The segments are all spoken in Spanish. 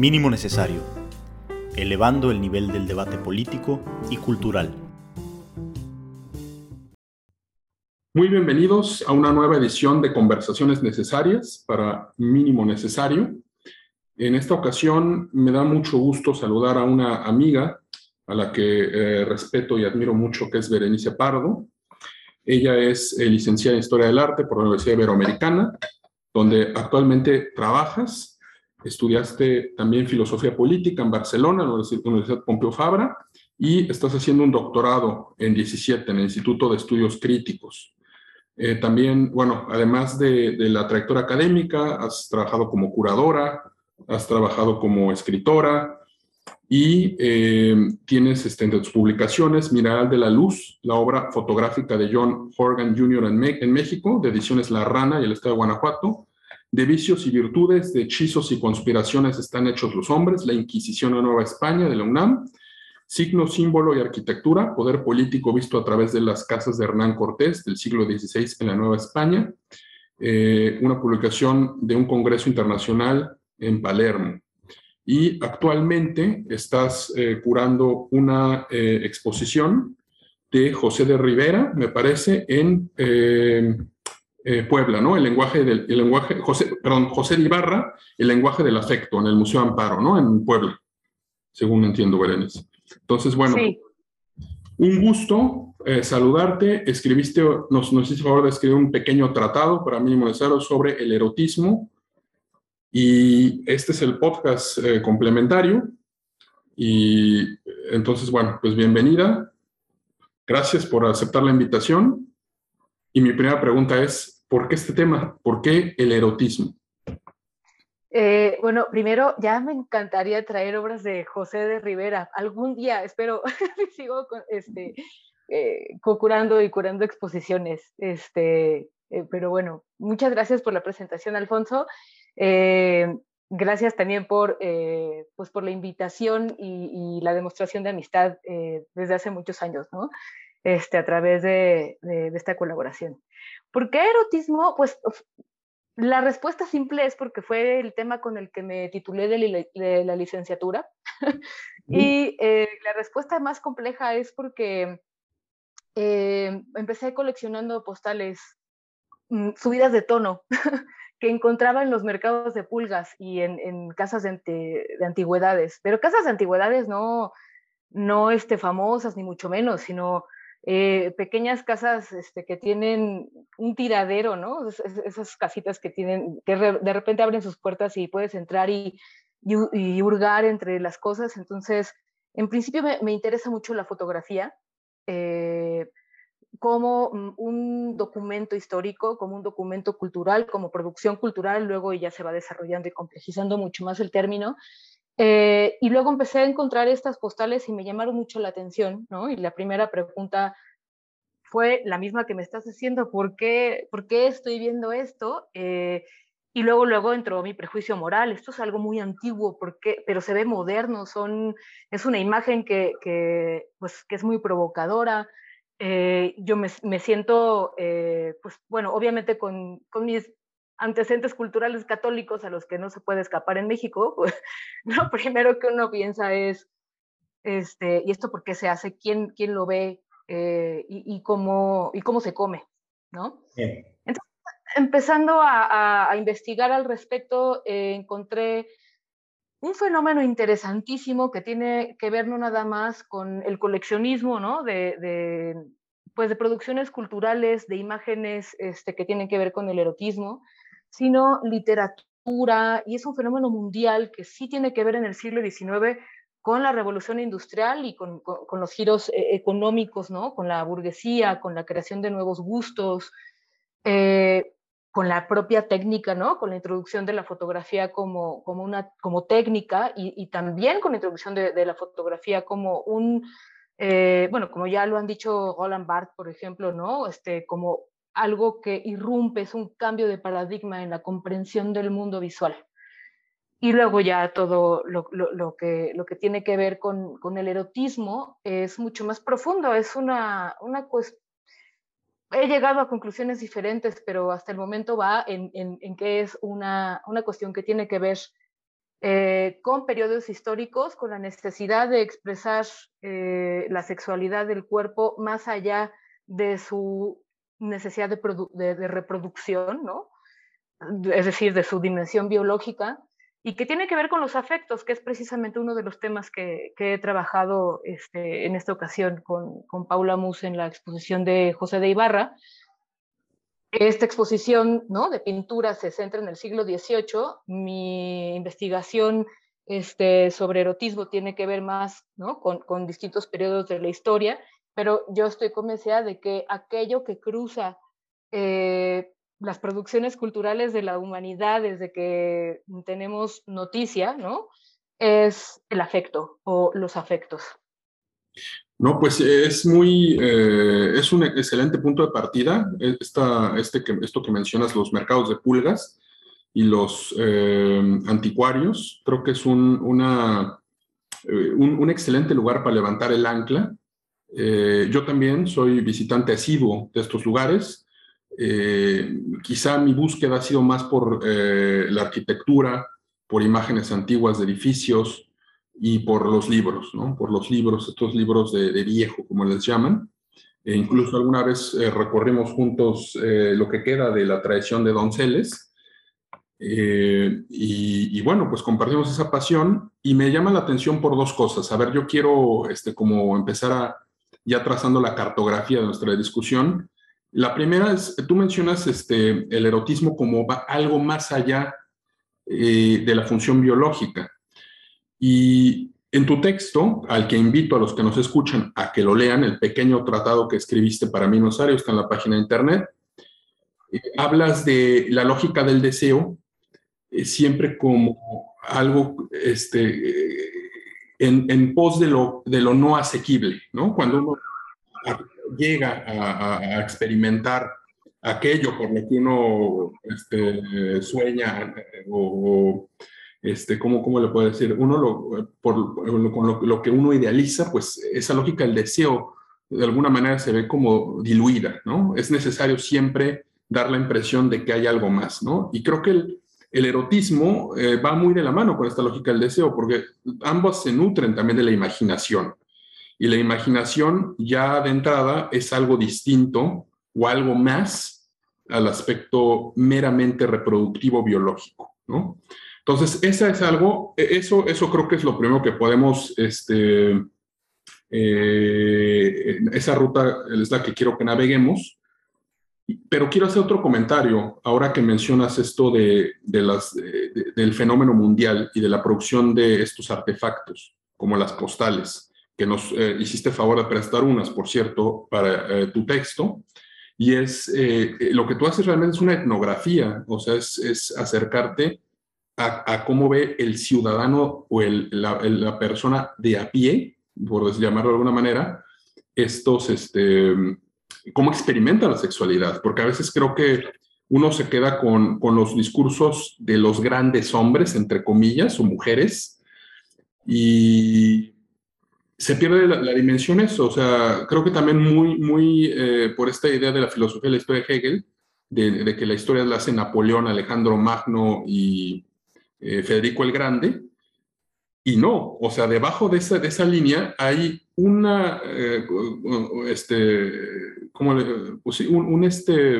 Mínimo necesario, elevando el nivel del debate político y cultural. Muy bienvenidos a una nueva edición de Conversaciones Necesarias para Mínimo Necesario. En esta ocasión me da mucho gusto saludar a una amiga a la que eh, respeto y admiro mucho, que es Berenice Pardo. Ella es eh, licenciada en Historia del Arte por la Universidad Iberoamericana, donde actualmente trabajas estudiaste también filosofía política en Barcelona, en la Universidad Pompeu Fabra, y estás haciendo un doctorado en 17 en el Instituto de Estudios Críticos. Eh, también, bueno, además de, la trayectoria académica, has trabajado como curadora, has trabajado como escritora y eh, tienes este, entre tus publicaciones Miral de la Luz, la obra fotográfica de John Horgan Jr. en, en México, de ediciones La Rana y el Estado de Guanajuato, de vicios y virtudes, de hechizos y conspiraciones están hechos los hombres, la Inquisición a Nueva España de la UNAM, signo, símbolo y arquitectura, poder político visto a través de las casas de Hernán Cortés del siglo XVI en la Nueva España, eh, una publicación de un congreso internacional en Palermo. Y actualmente estás eh, curando una eh, exposición de José de Rivera, me parece, en eh, Puebla, ¿no? El lenguaje del el lenguaje, José, perdón, José de Ibarra, el lenguaje del afecto en el Museo Amparo, ¿no? En Puebla, según entiendo, Berenice. Entonces, bueno, un gusto eh, saludarte. Escribiste, nos, nos hiciste favor de escribir un pequeño tratado para mí necesario sobre el erotismo. Y este es el podcast eh, complementario. Y entonces, bueno, pues bienvenida. Gracias por aceptar la invitación. Y mi primera pregunta es, ¿por qué este tema? ¿Por qué el erotismo? Eh, bueno, primero, ya me encantaría traer obras de José de Rivera. Algún día, espero, sigo este, eh, curando y curando exposiciones. Este, eh, pero bueno, muchas gracias por la presentación, Alfonso. gracias también por, pues por la invitación y, y, la demostración de amistad desde hace muchos años, ¿no? Este, a través de, esta colaboración. ¿Por qué erotismo? Pues la respuesta simple es porque fue el tema con el que me titulé de, la licenciatura. y eh, la respuesta más compleja es porque eh, empecé coleccionando postales mm, subidas de tono que encontraba en los mercados de pulgas y en, casas de, de, antigüedades. Pero casas de antigüedades no, no este, famosas, ni mucho menos, sino eh, pequeñas casas este, que tienen un tiradero, ¿no? esas casitas que tienen, que de repente abren sus puertas y puedes entrar y, y, hurgar entre las cosas. Entonces, en principio me, interesa mucho la fotografía eh, como un documento histórico, como un documento cultural, como producción cultural, luego ya se va desarrollando y complejizando mucho más el término. Eh, y luego empecé a encontrar estas postales y me llamaron mucho la atención, ¿no? Y la primera pregunta fue la misma que me estás haciendo, ¿por qué, por qué estoy viendo esto? Eh, y luego, luego entró mi prejuicio moral, esto es algo muy antiguo, porque, pero se ve moderno, son, es una imagen que, que, pues, que es muy provocadora. Eh, yo me, me siento, pues bueno, obviamente con, con mis antecedentes culturales católicos a los que no se puede escapar en México, pues, lo primero que uno piensa es, este, ¿y esto por qué se hace? ¿Quién, quién lo ve? Eh, y, cómo, ¿Y cómo se come? ¿no? Entonces, empezando a, investigar al respecto, eh, encontré un fenómeno interesantísimo que tiene que ver no nada más con el coleccionismo, ¿no? De, de pues de producciones culturales, de imágenes este, que tienen que ver con el erotismo, sino literatura, y es un fenómeno mundial que sí tiene que ver en el siglo XIX con la revolución industrial y con, los giros eh, económicos, ¿no? con la burguesía, con la creación de nuevos gustos, eh, con la propia técnica, ¿no? con la introducción de la fotografía como, como, una, como técnica y, también con la introducción de, la fotografía como un, eh, bueno, como ya lo han dicho Roland Barthes, por ejemplo, ¿no? este, como algo que irrumpe, es un cambio de paradigma en la comprensión del mundo visual. Y luego ya todo lo, que, lo que tiene que ver con, el erotismo es mucho más profundo, es una, una cuestión... He llegado a conclusiones diferentes, pero hasta el momento va en, en, que es una, una cuestión que tiene que ver eh, con periodos históricos, con la necesidad de expresar eh, la sexualidad del cuerpo más allá de su necesidad de, reproducción, ¿no? es decir, de su dimensión biológica, y que tiene que ver con los afectos, que es precisamente uno de los temas que, he trabajado este, en esta ocasión con, Paula Mus en la exposición de José de Ibarra, esta exposición de pintura se centra en el siglo XVIII. Mi investigación este, sobre erotismo tiene que ver más con, con, distintos periodos de la historia, pero yo estoy convencida de que aquello que cruza eh, las producciones culturales de la humanidad desde que tenemos noticia, ¿no? es el afecto o los afectos. No, pues es muy, eh, es un excelente punto de partida. Esta, este que, esto que mencionas, los mercados de pulgas y los eh, anticuarios, creo que es un, una, eh, un, excelente lugar para levantar el ancla. Yo también soy visitante asiduo de estos lugares. quizá mi búsqueda ha sido más por la arquitectura, por imágenes antiguas de edificios, y por los libros, ¿no? Por los libros, estos libros de, viejo, como les llaman. E incluso alguna vez eh, recorrimos juntos eh, lo que queda de la tradición de Donceles. Eh, y, y, bueno, pues compartimos esa pasión y me llama la atención por dos cosas. A ver, yo quiero este, como empezar a, ya trazando la cartografía de nuestra discusión. La primera es, tú mencionas este, el erotismo como algo más allá de la función biológica. Y en tu texto, al que invito a los que nos escuchan a que lo lean, el pequeño tratado que escribiste para mí, Nosario, está en la página de internet, eh, hablas de la lógica del deseo eh, siempre como algo este, eh, en, pos de lo, de lo no asequible, ¿no? Cuando uno llega a, experimentar aquello por lo que uno este, sueña o este, ¿cómo, cómo le puedo decir? Uno, lo, por, con lo, que uno idealiza, pues esa lógica del deseo de alguna manera se ve como diluida, ¿no? Es necesario siempre dar la impresión de que hay algo más, ¿no? Y creo que el, el erotismo eh, va muy de la mano con esta lógica del deseo, porque ambos se nutren también de la imaginación. Y la imaginación ya de entrada es algo distinto o algo más al aspecto meramente reproductivo biológico, ¿no? Entonces, esa es algo, e, eso, eso creo que es lo primero que podemos, este, eh, esa ruta es la que quiero que naveguemos. Pero quiero hacer otro comentario, ahora que mencionas esto de, del fenómeno mundial y de la producción de estos artefactos, como las postales, que nos eh, hiciste favor de prestar unas, por cierto, para eh, tu texto. Y es, lo que tú haces realmente es una etnografía, o sea, es, acercarte a, cómo ve el ciudadano o el, la, persona de a pie, por llamarlo de alguna manera, estos, este, cómo experimenta la sexualidad, porque a veces creo que uno se queda con, con los discursos de los grandes hombres, entre comillas, o mujeres, y se pierde la, dimensión eso. O sea, creo que también muy, muy eh, por esta idea de la filosofía de la historia de Hegel, de, de, que la historia la hace Napoleón, Alejandro Magno y eh, Federico el Grande, y no, o sea, debajo de esa, de esa línea hay una, eh, este, ¿cómo pues un, este,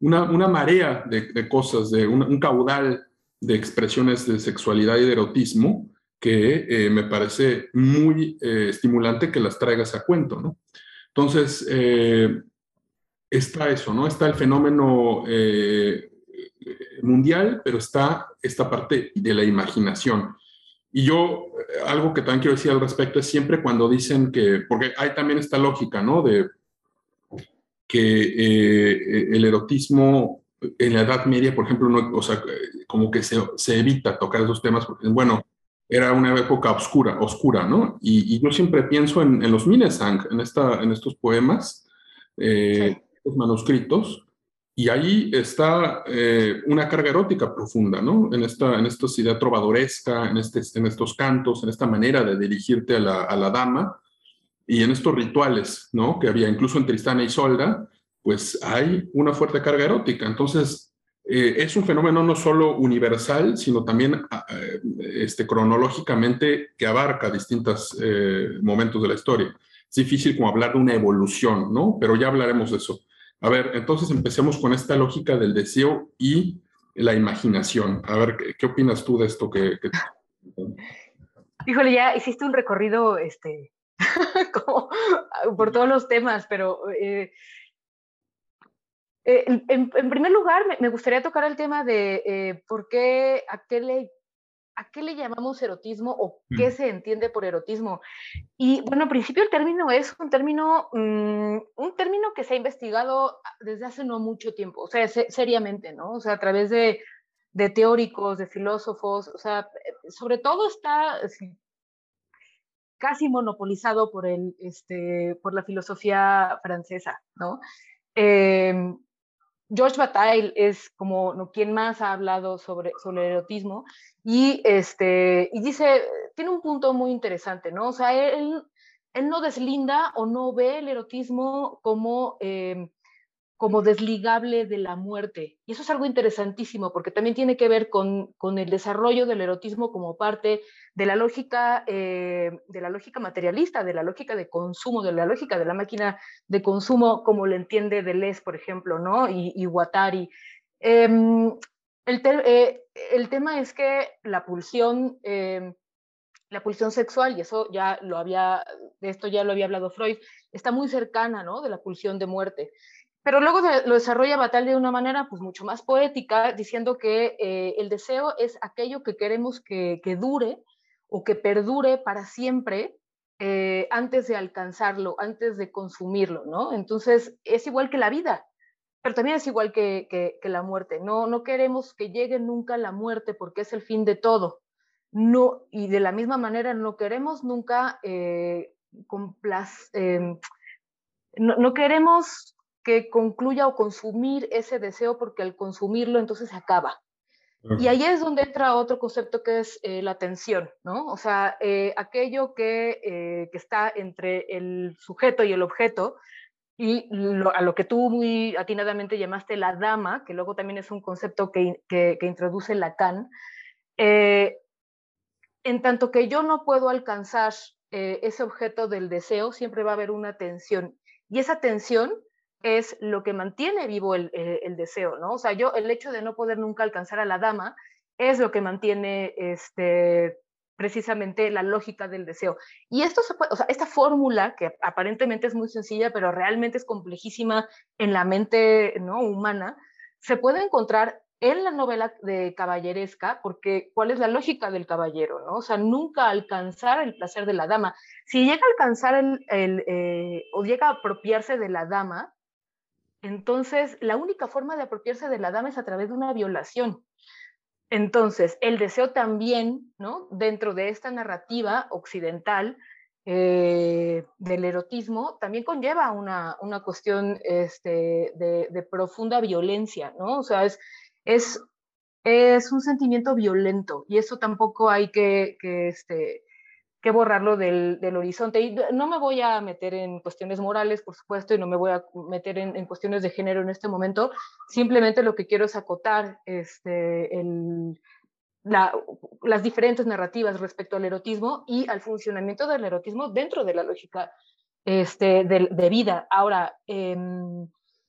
una, una marea de, de, cosas, de un, caudal de expresiones de sexualidad y de erotismo que eh, me parece muy estimulante que las traigas a cuento, ¿no? Entonces, está eso, ¿no? Está el fenómeno mundial, pero está esta parte de la imaginación. Y yo, eh, algo que también quiero decir al respecto es siempre cuando dicen que, porque hay también esta lógica, ¿no? De que eh, el erotismo en la Edad Media, por ejemplo, no, o sea, como que se, se, evita tocar esos temas porque, bueno, era una época oscura, oscura, ¿no? Y, yo siempre pienso en, en, los Minnesang, en, esta, en estos poemas, eh, los manuscritos, y ahí está eh, una carga erótica profunda, ¿no? En esta, en esta idea trovadoresca, en, este, en estos cantos, en esta manera de dirigirte a la, a la dama y en estos rituales, ¿no? Que había incluso en Tristana y Solda, pues hay una fuerte carga erótica. Entonces, eh, es un fenómeno no solo universal, sino también ah, eh, este, cronológicamente que abarca distintos eh, momentos de la historia. Es difícil como hablar de una evolución, ¿no? Pero ya hablaremos de eso. A ver, entonces empecemos con esta lógica del deseo y la imaginación. A ver, ¿qué, opinas tú de esto que, Híjole, ya hiciste un recorrido este, por todos los temas, pero eh, en, primer lugar, me, gustaría tocar el tema de eh, por qué, a qué, le, a qué le llamamos erotismo o qué mm. se entiende por erotismo. Y bueno, al principio el término es un término, mm, un término que se ha investigado desde hace no mucho tiempo, o sea, seriamente, ¿no? O sea, a través de, de teóricos, de filósofos, o sea, sobre todo está casi monopolizado por, el, este, por la filosofía francesa, ¿no? Eh, George Bataille es como quien más ha hablado sobre, sobre el erotismo y, este, y dice, tiene un punto muy interesante, ¿no? O sea, él, él no deslinda o no ve el erotismo como em, como desligable de la muerte. Y eso es algo interesantísimo porque también tiene que ver con, con el desarrollo del erotismo como parte de la lógica eh, de la lógica materialista, de la lógica de consumo, de la lógica de la máquina de consumo, como lo entiende Deleuze, por ejemplo, ¿no? Y, y Guattari. Em, el, eh, el, tema es que la pulsión em, la pulsión sexual, y eso ya lo había, de esto ya lo había hablado Freud, está muy cercana, ¿no? De la pulsión de muerte. Pero luego lo desarrolla Batal de una manera pues mucho más poética, diciendo que eh, el deseo es aquello que queremos que, dure o que perdure para siempre eh, antes de alcanzarlo, antes de consumirlo, ¿no? Entonces es igual que la vida, pero también es igual que, que, la muerte. No, no queremos que llegue nunca la muerte porque es el fin de todo. No, y de la misma manera no queremos nunca eh, em, no, no queremos que concluya o consumir ese deseo porque al consumirlo entonces se acaba. Y ahí es donde entra otro concepto que es eh, la tensión, ¿no? O sea, eh, aquello que, eh, que, está entre el sujeto y el objeto, y a lo que tú muy atinadamente llamaste la dama, que luego también es un concepto que, que, que introduce Lacan, en tanto que yo no puedo alcanzar ese objeto del deseo, siempre va a haber una tensión. Y esa tensión es lo que mantiene vivo el, deseo, ¿no? O sea, yo, el hecho de no poder nunca alcanzar a la dama es lo que mantiene este, precisamente la lógica del deseo. Y esto se puede, o sea, esta fórmula, que aparentemente es muy sencilla, pero realmente es complejísima en la mente ¿no? humana, se puede encontrar en la novela de caballeresca, porque ¿cuál es la lógica del caballero? ¿no? O sea, nunca alcanzar el placer de la dama. Si llega a alcanzar el, eh, o llega a apropiarse de la dama, entonces, la única forma de apropiarse de la dama es a través de una violación. Entonces, el deseo también, ¿no? Dentro de esta narrativa occidental eh, del erotismo, también conlleva una, una cuestión este, de, profunda violencia, ¿no? O sea, es, es, es un sentimiento violento y eso tampoco hay que, que este, borrarlo del, horizonte. Y no me voy a meter en cuestiones morales, por supuesto, y no me voy a meter en, en cuestiones de género en este momento. Simplemente lo que quiero es acotar este, las diferentes narrativas respecto al erotismo y al funcionamiento del erotismo dentro de la lógica este, de, vida. Ahora, eh,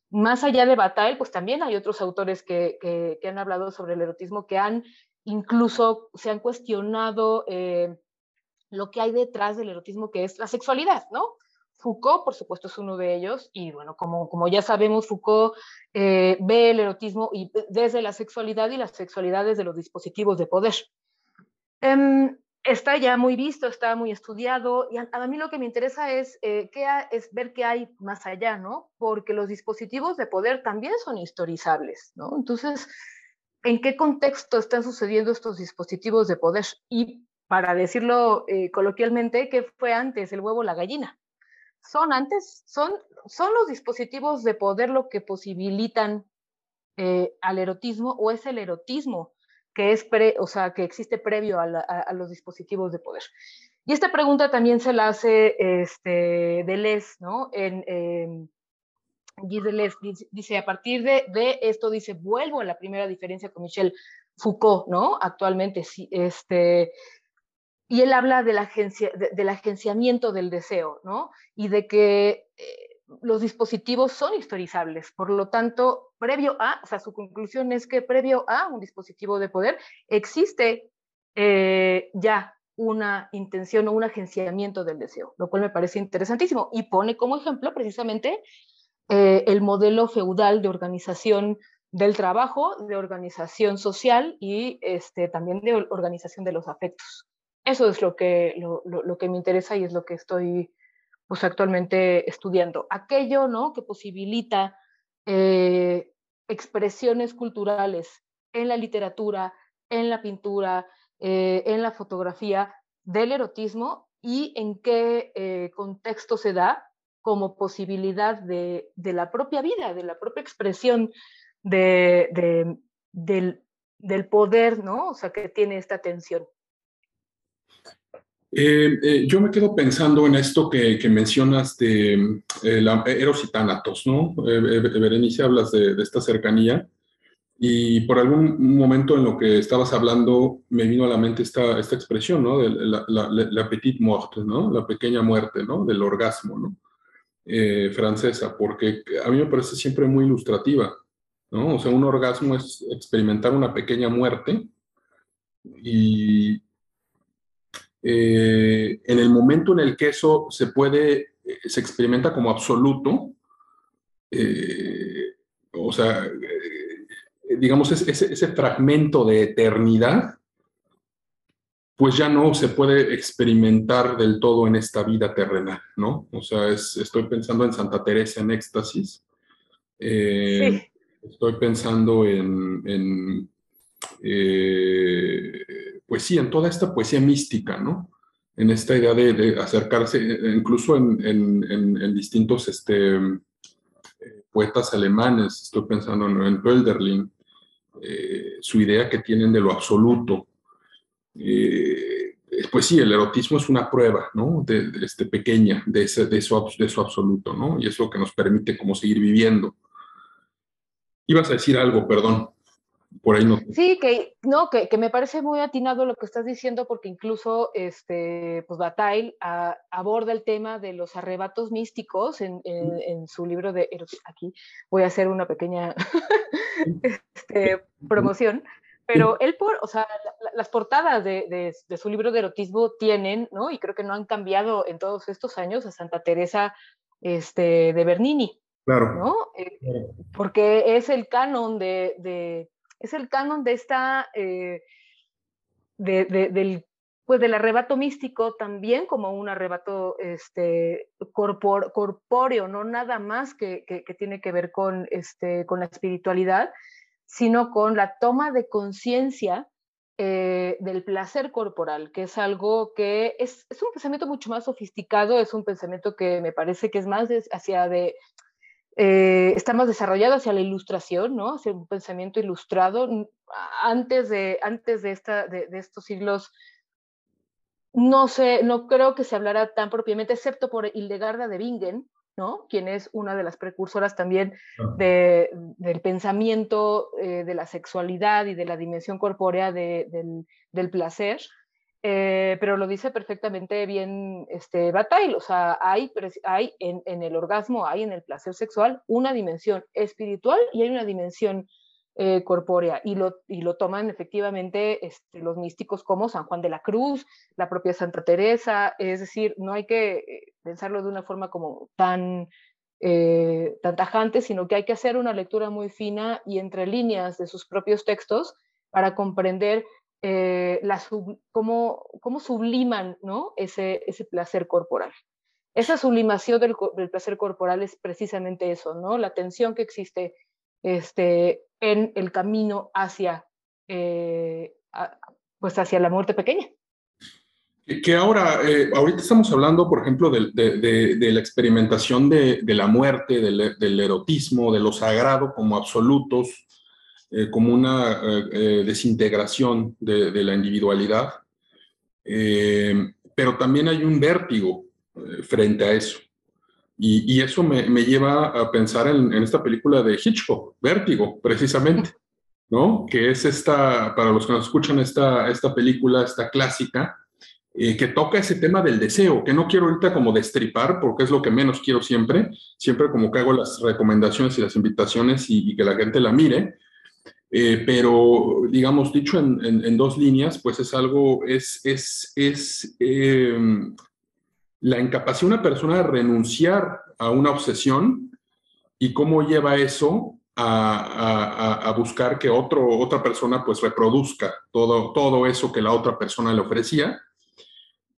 más allá de Bataille, pues también hay otros autores que, que, que, han hablado sobre el erotismo, que han incluso se han cuestionado eh, lo que hay detrás del erotismo, que es la sexualidad, ¿no? Foucault, por supuesto, es uno de ellos, y bueno, como, como ya sabemos, Foucault eh, ve el erotismo y desde la sexualidad y las sexualidades de los dispositivos de poder. Eh, está ya muy visto, está muy estudiado, y a, mí lo que me interesa es, eh, es ver qué hay más allá, ¿no? Porque los dispositivos de poder también son historizables, ¿no? Entonces, ¿en qué contexto están sucediendo estos dispositivos de poder? Y para decirlo eh, coloquialmente, ¿qué fue antes, el huevo o la gallina? Son antes, son, son los dispositivos de poder lo que posibilitan eh, al erotismo o es el erotismo que es pre, o sea, que existe previo a, los dispositivos de poder. Y esta pregunta también se la hace este, Deleuze, ¿no? En, dice, a partir de, esto, dice, vuelvo a la primera diferencia con Michel Foucault, ¿no? Actualmente, sí, este, y él habla del agenciamiento del deseo, ¿no? Y de que eh, los dispositivos son historizables. Por lo tanto, previo a, o sea, su conclusión es que previo a un dispositivo de poder existe eh, ya una intención o un agenciamiento del deseo, lo cual me parece interesantísimo. Y pone como ejemplo precisamente eh, el modelo feudal de organización del trabajo, de organización social y este, también de organización de los afectos eso es lo que, lo, que me interesa y es lo que estoy pues, actualmente estudiando. Aquello ¿no? que posibilita eh, expresiones culturales en la literatura, en la pintura, eh, en la fotografía del erotismo y en qué eh, contexto se da como posibilidad de, la propia vida, de la propia expresión de, del, del, poder, ¿no? O sea, que tiene esta tensión. Eh, eh, yo me quedo pensando en esto que, mencionas de eh, la, Eros y Tánatos, ¿no? Berenice, hablas de, esta cercanía y por algún momento en lo que estabas hablando me vino a la mente esta, esta expresión, ¿no? De la, la, petite morte, ¿no? La pequeña muerte, ¿no? Del orgasmo, ¿no? francesa, porque a mí me parece siempre muy ilustrativa, ¿no? O sea, un orgasmo es experimentar una pequeña muerte y, eh, en el momento en el que eso se puede, eh, se experimenta como absoluto, eh, o sea, digamos, ese, ese, fragmento de eternidad, pues ya no se puede experimentar del todo en esta vida terrenal, ¿no? O sea, estoy pensando en Santa Teresa en éxtasis. Estoy pensando en eh, pues sí, en toda esta poesía mística, ¿no? En esta idea de, acercarse, incluso en, distintos este, eh, poetas alemanes, estoy pensando en Hölderlin, eh, su idea que tienen de lo absoluto. pues sí, el erotismo es una prueba, ¿no? De, este, pequeña, de, ese, de, eso, de eso absoluto, ¿no? Y es lo que nos permite como seguir viviendo. Ibas a decir algo, perdón por ahí no. Sí, que, no, que, que, me parece muy atinado lo que estás diciendo, porque incluso este, pues Bataille aborda el tema de los arrebatos místicos en, en, su libro de Aquí voy a hacer una pequeña este, promoción. Pero él, por, o sea, las portadas de, de, de, su libro de erotismo tienen, ¿no? Y creo que no han cambiado en todos estos años a Santa Teresa este, de Bernini. Claro. ¿no? Eh, porque es el canon de, de, es el canon de esta, eh, del, pues del arrebato místico también como un arrebato este, corpóreo, no nada más que, tiene que ver con, este, con la espiritualidad, sino con la toma de conciencia eh, del placer corporal, que es algo que es, es, un pensamiento mucho más sofisticado, es un pensamiento que me parece que es más hacia de eh, está más desarrollado hacia la ilustración, ¿no? hacia un pensamiento ilustrado. Antes de, antes de, esta, de, estos siglos, no, sé, no creo que se hablara tan propiamente, excepto por Hildegarda de Bingen, ¿no? quien es una de las precursoras también de, del pensamiento eh, de la sexualidad y de la dimensión corpórea del, del placer. Eh, pero lo dice perfectamente bien este, Bataille, o sea, hay, hay en, el orgasmo, hay en el placer sexual una dimensión espiritual y hay una dimensión eh, corpórea, y lo, y lo toman efectivamente este, los místicos como San Juan de la Cruz, la propia Santa Teresa, es decir, no hay que eh, pensarlo de una forma como tan, tan tajante, sino que hay que hacer una lectura muy fina y entre líneas de sus propios textos para comprender eh, la cómo, cómo, subliman ¿no? ese, ese placer corporal. Esa sublimación del, placer corporal es precisamente eso, ¿no? la tensión que existe este, en el camino hacia, eh, pues hacia la muerte pequeña. Que ahora, eh, ahorita estamos hablando, por ejemplo, de, de, de, la experimentación de, la muerte, del, erotismo, de lo sagrado como absolutos, eh, como una eh, eh, desintegración de, la individualidad, pero también hay un vértigo frente a eso. Y, eso me, lleva a pensar en, esta película de Hitchcock, Vértigo, precisamente, ¿no? Que es esta, para los que nos escuchan, esta, esta película, esta clásica, eh, que toca ese tema del deseo, que no quiero ahorita como destripar, porque es lo que menos quiero siempre, siempre como que hago las recomendaciones y las invitaciones y, que la gente la mire, eh, pero digamos, dicho en, dos líneas, pues es algo, es, es, es em, la incapacidad de una persona de renunciar a una obsesión y cómo lleva eso a, buscar que otro, otra persona pues reproduzca todo, todo eso que la otra persona le ofrecía.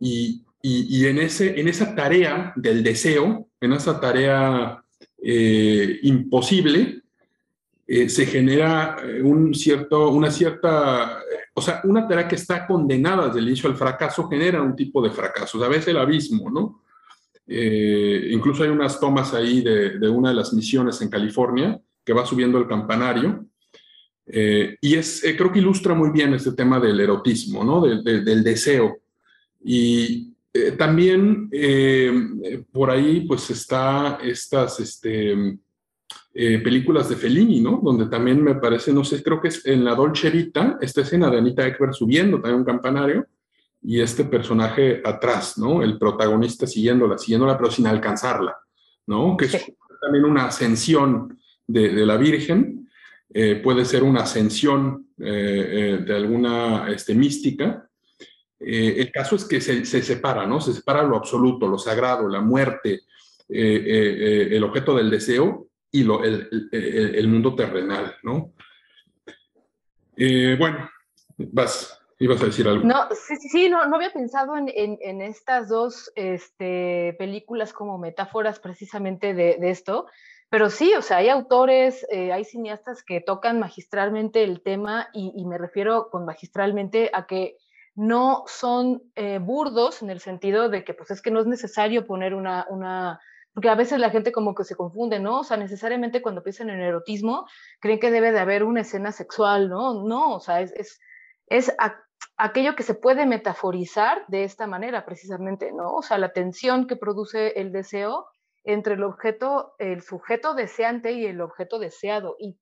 Y, en, ese, en esa tarea del deseo, en esa tarea eh, imposible, eh, se genera eh, un cierto, una cierta, o sea, una tarea que está condenada desde el inicio al fracaso genera un tipo de fracaso, a veces el abismo, ¿no? Eh, incluso hay unas tomas ahí de, una de las misiones en California que va subiendo el campanario. y es, creo que ilustra muy bien este tema del erotismo, ¿no? del deseo. Y también por ahí pues está estas, este, eh, películas de Fellini, ¿no? Donde también me parece, no sé, creo que es en la Dolce Vita, esta escena de Anita Ekberg subiendo también un campanario y este personaje atrás, ¿no? El protagonista siguiéndola, siguiéndola, pero sin alcanzarla, ¿no? Que es también una ascensión de, la Virgen, eh, puede ser una ascensión eh, de alguna este, mística. el caso es que se, se, separa, ¿no? Se separa lo absoluto, lo sagrado, la muerte, el objeto del deseo y lo, el, el, mundo terrenal, ¿no? Eh, bueno, vas, ibas a decir algo. No, sí, sí, no, no había pensado en, en, en estas dos este, películas como metáforas precisamente de, de, esto, pero sí, o sea, hay autores, eh, hay cineastas que tocan magistralmente el tema y, y, me refiero con magistralmente a que no son eh, burdos en el sentido de que pues es que no es necesario poner una, una porque a veces la gente como que se confunde, ¿no? O sea, necesariamente cuando piensan en erotismo, creen que debe de haber una escena sexual, ¿no? No, o sea, es, es, es aquello que se puede metaforizar de esta manera precisamente, ¿no? O sea, la tensión que produce el deseo entre el objeto, el sujeto deseante y el objeto deseado. Y,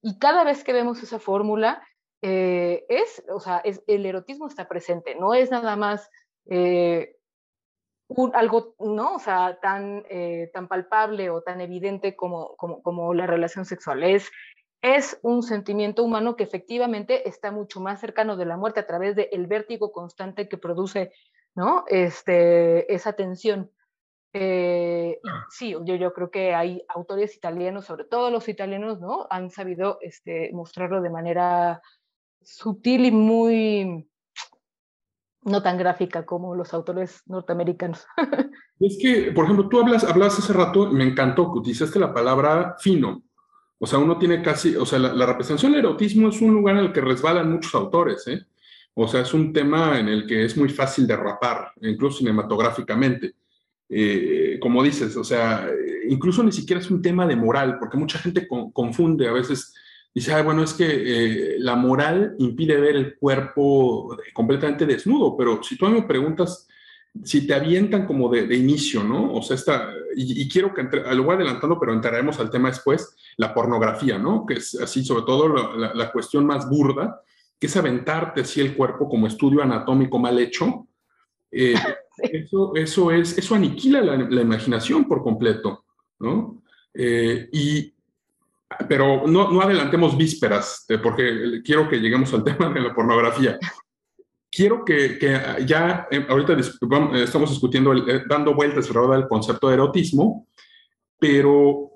y cada vez que vemos esa fórmula, eh, es, o sea, es, el erotismo está presente, no es nada más eh, algo, ¿no? O sea, tan, eh, tan palpable o tan evidente como, como, como, la relación sexual. Es, es un sentimiento humano que efectivamente está mucho más cercano de la muerte a través del vértigo constante que produce, ¿no? Este, esa tensión. Eh, sí, yo, yo creo que hay autores italianos, sobre todo los italianos, ¿no? Han sabido este, mostrarlo de manera sutil y muy, no tan gráfica como los autores norteamericanos. Es que, por ejemplo, tú hablas, hablas hace rato, me encantó que utilizaste la palabra fino. O sea, uno tiene casi, o sea, la, representación del erotismo es un lugar en el que resbalan muchos autores, ¿eh? O sea, es un tema en el que es muy fácil derrapar, incluso cinematográficamente. Eh, como dices, o sea, incluso ni siquiera es un tema de moral, porque mucha gente confunde a veces dice, bueno, es que eh, la moral impide ver el cuerpo completamente desnudo, pero si tú me preguntas, si te avientan como de, inicio, ¿no? O sea, está, y, quiero que, entre, lo voy adelantando, pero entraremos al tema después, la pornografía, ¿no? Que es así, sobre todo la, cuestión más burda, que es aventarte así el cuerpo como estudio anatómico mal hecho. Eh, eso, eso, es, eso aniquila la, imaginación por completo, ¿no? Eh, y, pero no, no adelantemos vísperas, eh, porque quiero que lleguemos al tema de la pornografía. Quiero que, que ya, eh, ahorita estamos discutiendo, eh, dando vueltas alrededor del concepto de erotismo, pero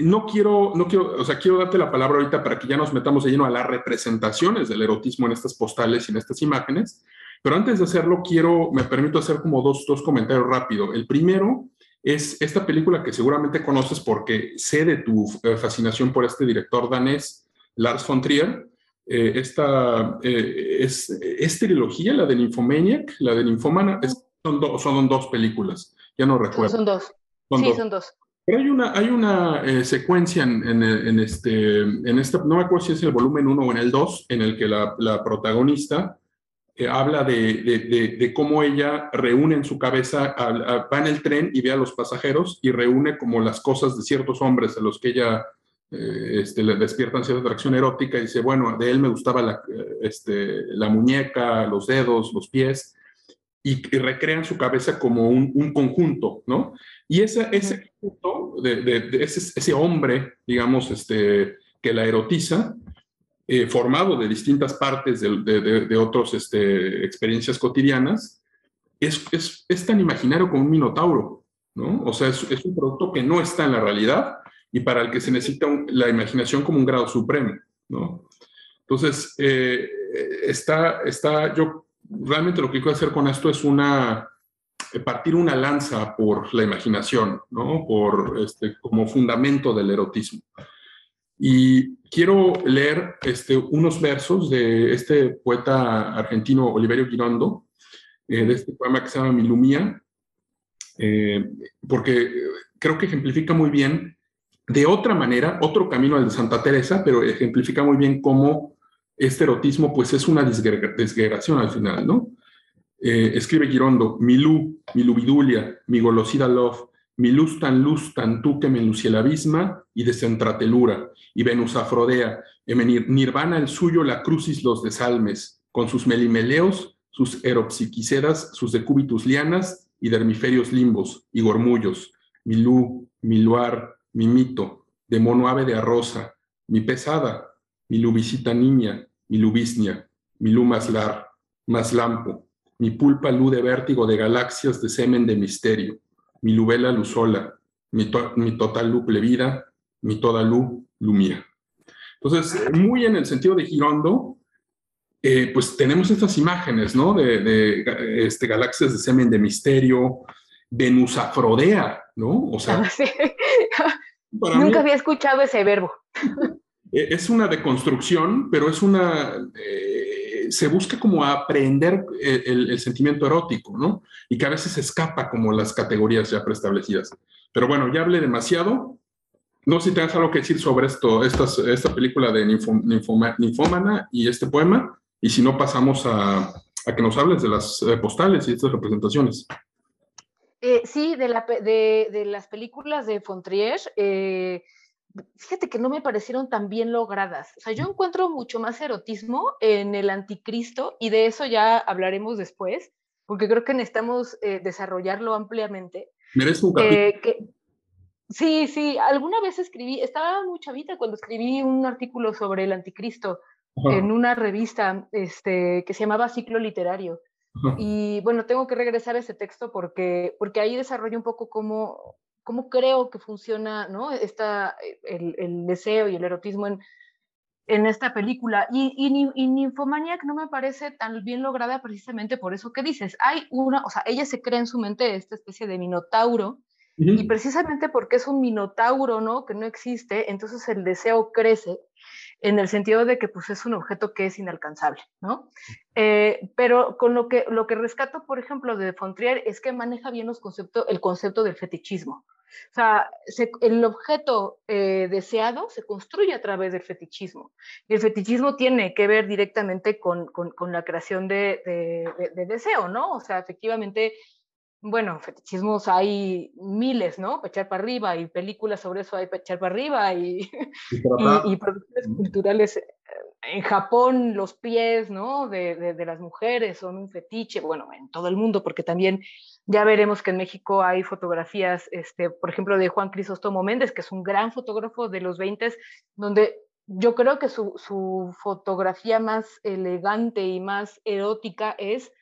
no quiero, no quiero, o sea, quiero darte la palabra ahorita para que ya nos metamos de lleno a las representaciones del erotismo en estas postales y en estas imágenes. Pero antes de hacerlo, quiero, me permito hacer como dos, dos comentarios rápido. El primero es esta película que seguramente conoces porque sé de tu eh, fascinación por este director danés, Lars von Trier. Eh, esta eh, es, trilogía, la de Nymphomaniac, la de Nymphomana, son, son, dos películas, ya no recuerdo. Son dos. sí, son dos. Pero hay una, hay una secuencia en, en, este, en esta, no me acuerdo si es el volumen 1 o en el 2, en el que la, la protagonista habla de, cómo ella reúne en su cabeza, va en el tren y ve a los pasajeros y reúne como las cosas de ciertos hombres a los que ella eh, este, le despiertan cierta atracción erótica y dice, bueno, de él me gustaba la, este, la muñeca, los dedos, los pies, y, recrea en su cabeza como un, conjunto, ¿no? Y ese, ese conjunto, de, ese, ese, hombre, digamos, este, que la erotiza, eh, formado de distintas partes de, de otras este, experiencias cotidianas, es, es, es, tan imaginario como un minotauro, ¿no? O sea, es, es, un producto que no está en la realidad y para el que se necesita la imaginación como un grado supremo, ¿no? Entonces, eh, está, está, yo realmente lo que quiero hacer con esto es una, partir una lanza por la imaginación, ¿no? Por, este, como fundamento del erotismo. Y quiero leer este, unos versos de este poeta argentino Oliverio Girondo, eh, de este poema que se llama Milumía, eh, porque creo que ejemplifica muy bien, de otra manera, otro camino al de Santa Teresa, pero ejemplifica muy bien cómo este erotismo pues es una desgregación al final, ¿no? Eh, escribe Girondo, Milú, mi lubidulia, mi golosida love, mi luz tan luz tan tú que me lucie la abisma y desentratelura, y Venus Afrodea, emenir nirvana el suyo la crucis los desalmes, con sus melimeleos, sus eropsiquisedas, sus decúbitus lianas y dermiferios limbos y gormullos, mi lú, mi luar, mi mito, de mono ave de arroza, mi pesada, mi lubicita niña, mi lubisnia, mi lú maslar, lampo, mi pulpa luz de vértigo de galaxias de semen de misterio, mi lubela luzola, mi, mi total luz plebida, mi toda luz lumía. Entonces, muy en el sentido de Girondo, eh, pues tenemos estas imágenes, ¿no? De, este, galaxias de semen de misterio, Venus Afrodea, ¿no? O sea, nunca había escuchado ese verbo. E, es una deconstrucción, pero es una, eh, se busca como aprender el, el, sentimiento erótico, ¿no? Y que a veces escapa como las categorías ya preestablecidas. Pero bueno, ya hablé demasiado. No sé si tienes algo que decir sobre esto, esta película de Ninfómana y este poema, y si no pasamos a, que nos hables de las eh, postales y estas representaciones. Eh, sí, de, la, de, de, las películas de Fontrier, eh, fíjate que no me parecieron tan bien logradas. O sea, yo encuentro mucho más erotismo en el anticristo y de eso ya hablaremos después, porque creo que necesitamos eh, desarrollarlo ampliamente. Merece un capítulo. sí, sí, alguna vez escribí, estaba muy chavita cuando escribí un artículo sobre el anticristo en una revista este, que se llamaba Ciclo Literario. Y bueno, tengo que regresar a ese texto porque, porque ahí desarrollo un poco cómo, cómo creo que funciona ¿no? Esta, el, el deseo y el erotismo en, en esta película. Y, y, y, Nymphomaniac no me parece tan bien lograda precisamente por eso que dices. Hay una, o sea, ella se cree en su mente esta especie de minotauro, y precisamente porque es un minotauro, ¿no? Que no existe, entonces el deseo crece en el sentido de que pues es un objeto que es inalcanzable, ¿no? Eh, pero con lo que, lo que rescato, por ejemplo, de Fontrier es que maneja bien los conceptos, el concepto del fetichismo. O sea, el objeto eh, deseado se construye a través del fetichismo. Y el fetichismo tiene que ver directamente con, con, con la creación de, de, de, deseo, ¿no? O sea, efectivamente bueno, fetichismos hay miles, ¿no? Pechar para arriba y películas sobre eso hay pechar para arriba y, y, producciones culturales. Eh, en Japón los pies, ¿no? De, de, las mujeres son un fetiche, bueno, en todo el mundo, porque también ya veremos que en México hay fotografías, este, por ejemplo, de Juan Crisóstomo Méndez, que es un gran fotógrafo de los 20, donde yo creo que su, su fotografía más elegante y más erótica es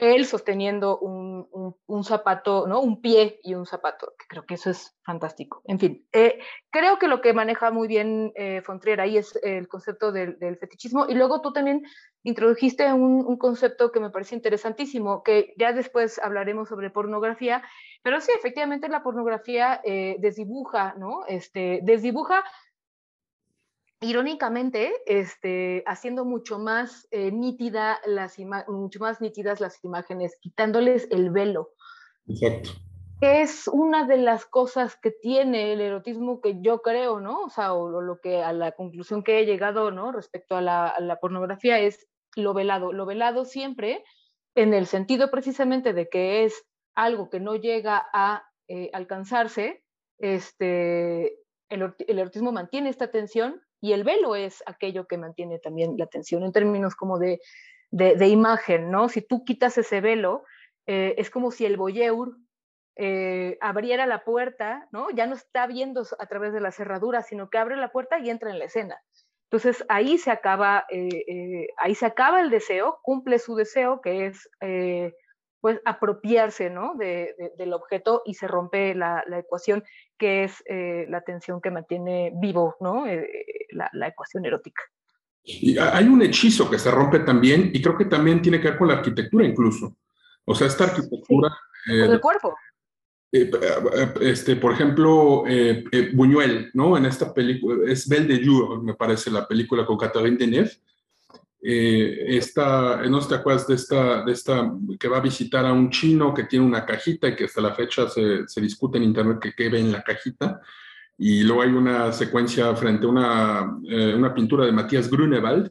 él sosteniendo un, un, zapato, ¿no? Un pie y un zapato, que creo que eso es fantástico. En fin, eh, creo que lo que maneja muy bien eh, Fontrier ahí es el concepto del, fetichismo. Y luego tú también introdujiste un, un, concepto que me parece interesantísimo, que ya después hablaremos sobre pornografía, pero sí, efectivamente la pornografía eh, desdibuja, ¿no? Este, desdibuja irónicamente, este, haciendo mucho más eh, nítida las mucho más nítidas las imágenes, quitándoles el velo. Exacto. Es una de las cosas que tiene el erotismo que yo creo, ¿no? O sea, o, lo que a la conclusión que he llegado, ¿no? Respecto a la, pornografía es lo velado. Lo velado siempre en el sentido precisamente de que es algo que no llega a eh, alcanzarse, este, el, el erotismo mantiene esta tensión y el velo es aquello que mantiene también la tensión en términos como de, de, imagen, ¿no? Si tú quitas ese velo, eh, es como si el boyeur eh, abriera la puerta, ¿no? Ya no está viendo a través de la cerradura, sino que abre la puerta y entra en la escena. Entonces ahí se acaba, eh, ahí se acaba el deseo, cumple su deseo, que es pues apropiarse ¿no? de, del objeto y se rompe la, la ecuación que es la tensión que mantiene vivo ¿no? la, la, ecuación erótica. Y hay un hechizo que se rompe también y creo que también tiene que ver con la arquitectura incluso. O sea, esta arquitectura... Sí, con el cuerpo. Eh, eh, este, por ejemplo, eh, Buñuel, ¿no? En esta película, es Belle de Jour, me parece, la película con Catherine Deneuve. Esta, no te acuerdas de esta, de esta, que va a visitar a un chino que tiene una cajita y que hasta la fecha se, se discute en internet que qué ve en la cajita. Y luego hay una secuencia frente a una, una pintura de Matías Grunewald,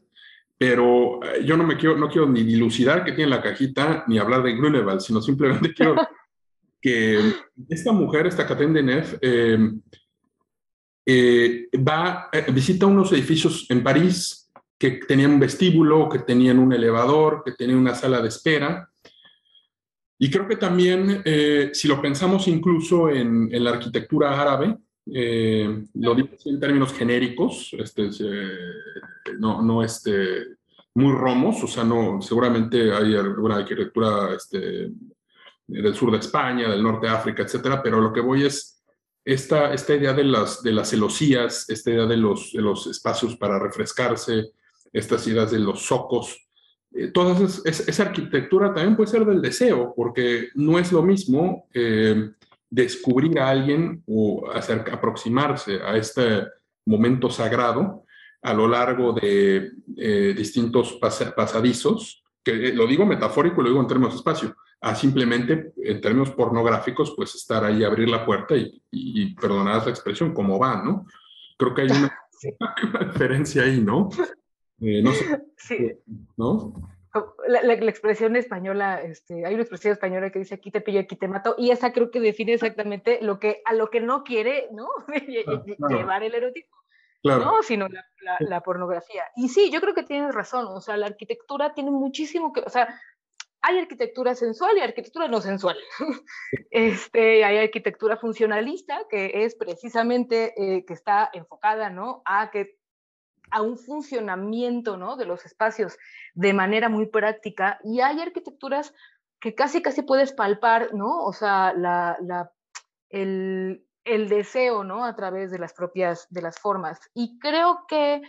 pero yo no me quiero, no quiero ni dilucidar qué tiene la cajita, ni hablar de Grunewald, sino simplemente quiero que esta mujer, esta Catherine Deneuve, em, eh, va, eh, visita unos edificios en París que tenían un vestíbulo, que tenían un elevador, que tenían una sala de espera. Y creo que también, eh, si lo pensamos incluso en, la arquitectura árabe, lo digo en términos genéricos, este, no, no este, muy romos, o sea, no, seguramente hay alguna arquitectura este, del sur de España, del norte de África, etcétera, pero lo que voy es esta, esta idea de las, de las celosías, esta idea de los, de los espacios para refrescarse, estas ideas de los socos, eh, toda esa, arquitectura también puede ser del deseo, porque no es lo mismo eh, descubrir a alguien o hacer, aproximarse a este momento sagrado a lo largo de eh, distintos pasadizos, que lo digo metafórico y lo digo en términos de espacio, a simplemente, en términos pornográficos, pues estar ahí, abrir la puerta y, y, perdonad la expresión, como va, ¿no? Creo que hay una, diferencia ahí, ¿no? Eh, no sé. Sí. ¿No? La, la, expresión española, este, hay una expresión española que dice aquí te pillo, aquí te mato, y esa creo que define exactamente lo que, a lo que no quiere, ¿no? Llevar el erotismo. Claro. No, sino la, la, la, pornografía. Y sí, yo creo que tienes razón, o sea, la arquitectura tiene muchísimo que, o sea, hay arquitectura sensual y arquitectura no sensual. Este, hay arquitectura funcionalista, que es precisamente eh, que está enfocada ¿no? a, que, a un funcionamiento ¿no? de los espacios de manera muy práctica, y hay arquitecturas que casi casi puedes palpar, ¿no? O sea, la, el, el deseo, ¿no? A través de las propias, de las formas. Y creo que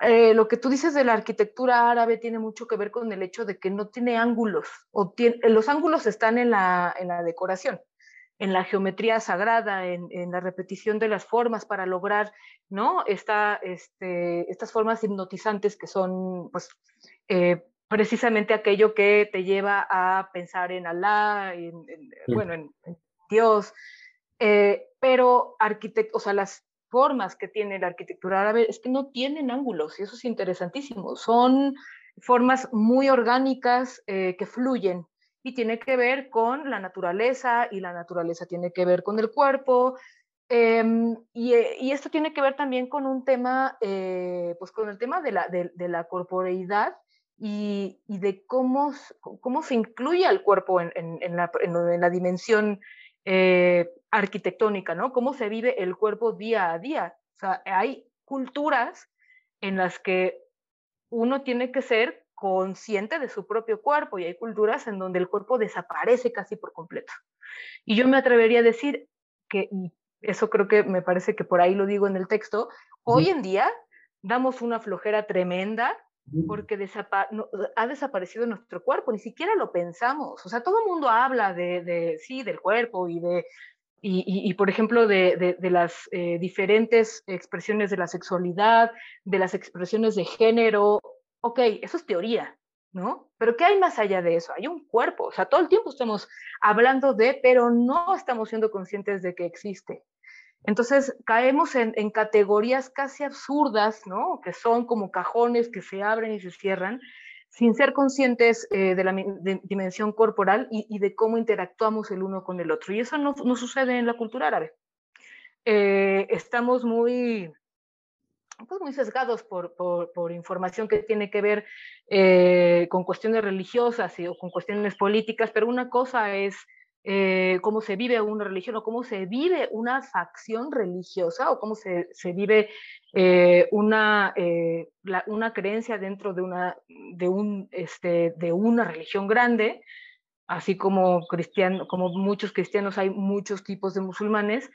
eh, lo que tú dices de la arquitectura árabe tiene mucho que ver con el hecho de que no tiene ángulos, o tiene, los ángulos están en la, en la decoración, en la geometría sagrada, en, en, la repetición de las formas para lograr ¿no? Esta, este, estas formas hipnotizantes que son pues, eh, precisamente aquello que te lleva a pensar en Alá, en, bueno, en, Dios. Eh, pero arquitectos, o sea, las formas que tiene la arquitectura árabe es que no tienen ángulos y eso es interesantísimo. Son formas muy orgánicas eh, que fluyen y tiene que ver con la naturaleza y la naturaleza tiene que ver con el cuerpo. Em, y, eh, y, esto tiene que ver también con un tema, eh, pues con el tema de la, de, la corporeidad y, de cómo, cómo se incluye al cuerpo en, en, en, la, en la, dimensión eh, arquitectónica, ¿no? Cómo se vive el cuerpo día a día. O sea, hay culturas en las que uno tiene que ser consciente de su propio cuerpo y hay culturas en donde el cuerpo desaparece casi por completo. Y yo me atrevería a decir que, y eso creo que me parece que por ahí lo digo en el texto, hoy en día damos una flojera tremenda porque ha desaparecido nuestro cuerpo, ni siquiera lo pensamos. O sea, todo el mundo habla de, sí, del cuerpo y de, y, por ejemplo, de, las eh, diferentes expresiones de la sexualidad, de las expresiones de género. Ok, eso es teoría, ¿no? Pero ¿qué hay más allá de eso? Hay un cuerpo, o sea, todo el tiempo estamos hablando de, pero no estamos siendo conscientes de que existe. Entonces caemos en, categorías casi absurdas, ¿no? Que son como cajones que se abren y se cierran, sin ser conscientes eh, de la dimensión corporal y, de cómo interactuamos el uno con el otro. Y eso no, sucede en la cultura árabe. Eh, estamos muy, pues muy sesgados por, por, información que tiene que ver eh, con cuestiones religiosas o con cuestiones políticas, pero una cosa es eh, cómo se vive una religión o cómo se vive una facción religiosa o cómo se, se vive eh, una, una creencia dentro de una, de, un, este, de una religión grande, así como, cristiano, como muchos cristianos hay muchos tipos de musulmanes,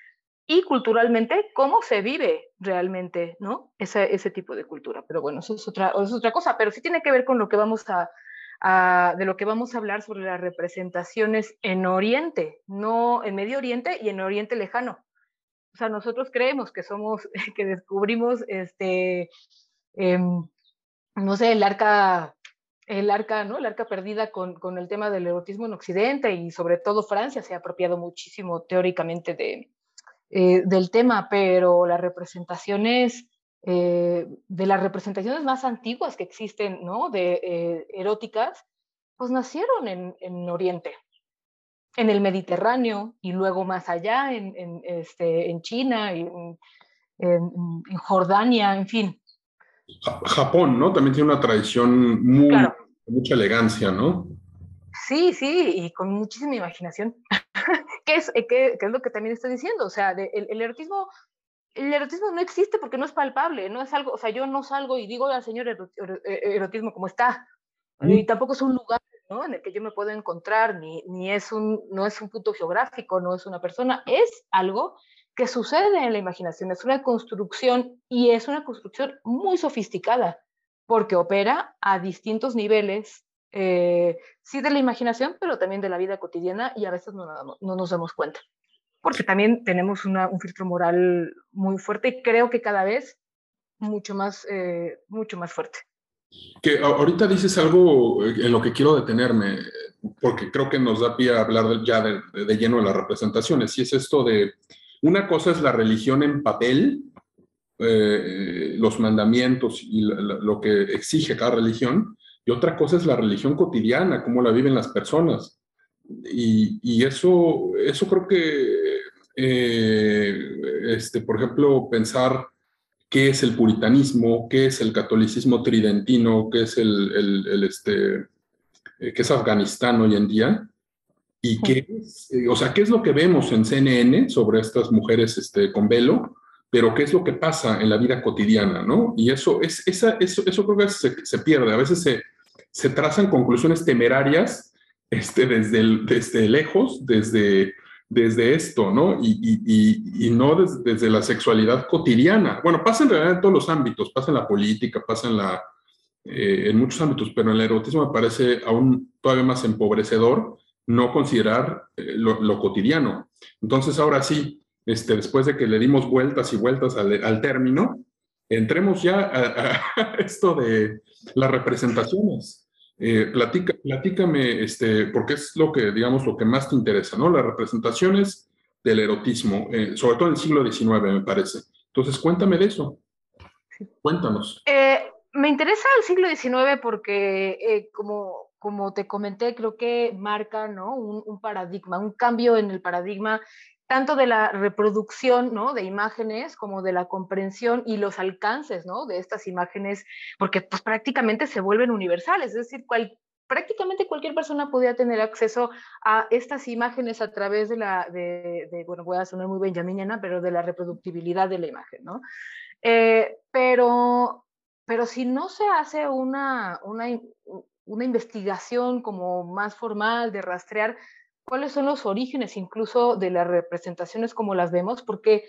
y culturalmente cómo se vive realmente, ¿no? Ese, ese tipo de cultura. Pero bueno, eso es, otra, es otra cosa, pero sí tiene que ver con lo que vamos a, de lo que vamos a hablar sobre las representaciones en Oriente, no en Medio Oriente y en Oriente lejano. O sea, nosotros creemos que somos, que descubrimos, este, em, no sé, el arca, el arca, ¿no? El arca perdida con, con el tema del erotismo en Occidente y sobre todo Francia se ha apropiado muchísimo teóricamente de, eh, del tema, pero las representaciones, eh, de las representaciones más antiguas que existen, ¿no? De eh, eróticas, pues nacieron en, en, Oriente, en el Mediterráneo y luego más allá, en, en este, en China, en, en, Jordania, en fin. Japón, ¿no? También tiene una tradición muy, mucha elegancia, ¿no? Sí, sí, y con muchísima imaginación. ¿Qué, es, eh, qué, es lo que también estoy diciendo? O sea, el, erotismo el erotismo no existe porque no es palpable, no es algo, o sea, yo no salgo y digo al señor eh, erotismo como está, y tampoco es un lugar ¿no? en el que yo me puedo encontrar, ni, ni es un, no es un punto geográfico, no es una persona, es algo que sucede en la imaginación, es una construcción y es una construcción muy sofisticada, porque opera a distintos niveles eh, sí de la imaginación, pero también de la vida cotidiana y a veces no, no nos damos cuenta, porque también tenemos un filtro moral muy fuerte y creo que cada vez mucho más, eh, mucho más fuerte. Que ahorita dices algo en lo que quiero detenerme, porque creo que nos da pie a hablar ya de, de lleno de las representaciones, y es esto de, una cosa es la religión en papel, eh, los mandamientos y lo que exige cada religión, y otra cosa es la religión cotidiana, cómo la viven las personas. Y, eso, eso creo que, eh, este, por ejemplo, pensar qué es el puritanismo, qué es el catolicismo tridentino, qué es el, este, eh, qué es Afganistán hoy en día, y qué es, eh, o sea, qué es lo que vemos en CNN sobre estas mujeres este, con velo, pero qué es lo que pasa en la vida cotidiana, ¿no? Y eso, es, esa, eso, eso creo que se, se pierde, a veces se, se trazan conclusiones temerarias este, desde, desde lejos, desde, desde esto, ¿no? Y, no desde, la sexualidad cotidiana. Bueno, pasa en realidad en todos los ámbitos, pasa en la política, pasa en, la, eh, en muchos ámbitos, pero en el erotismo me parece aún todavía más empobrecedor no considerar eh, lo, cotidiano. Entonces, ahora sí, este, después de que le dimos vueltas y vueltas al, término, entremos ya a esto de las representaciones. Eh, platica, platícame, este, porque es lo que, digamos, lo que más te interesa, ¿no? Las representaciones del erotismo, eh, sobre todo en el siglo XIX, me parece. Entonces, cuéntame de eso. Cuéntanos. Eh, me interesa el siglo XIX porque, como, como te comenté, creo que marca ¿no? un, un, paradigma, un cambio en el paradigma tanto de la reproducción ¿no? de imágenes como de la comprensión y los alcances ¿no? de estas imágenes, porque pues prácticamente se vuelven universales, es decir, prácticamente cualquier persona podía tener acceso a estas imágenes a través de la, de, bueno, voy a sonar muy benjaminiana, pero de la reproductibilidad de la imagen, ¿no? Eh, pero, pero si no se hace una, una, una investigación como más formal de rastrear cuáles son los orígenes incluso de las representaciones como las vemos, porque,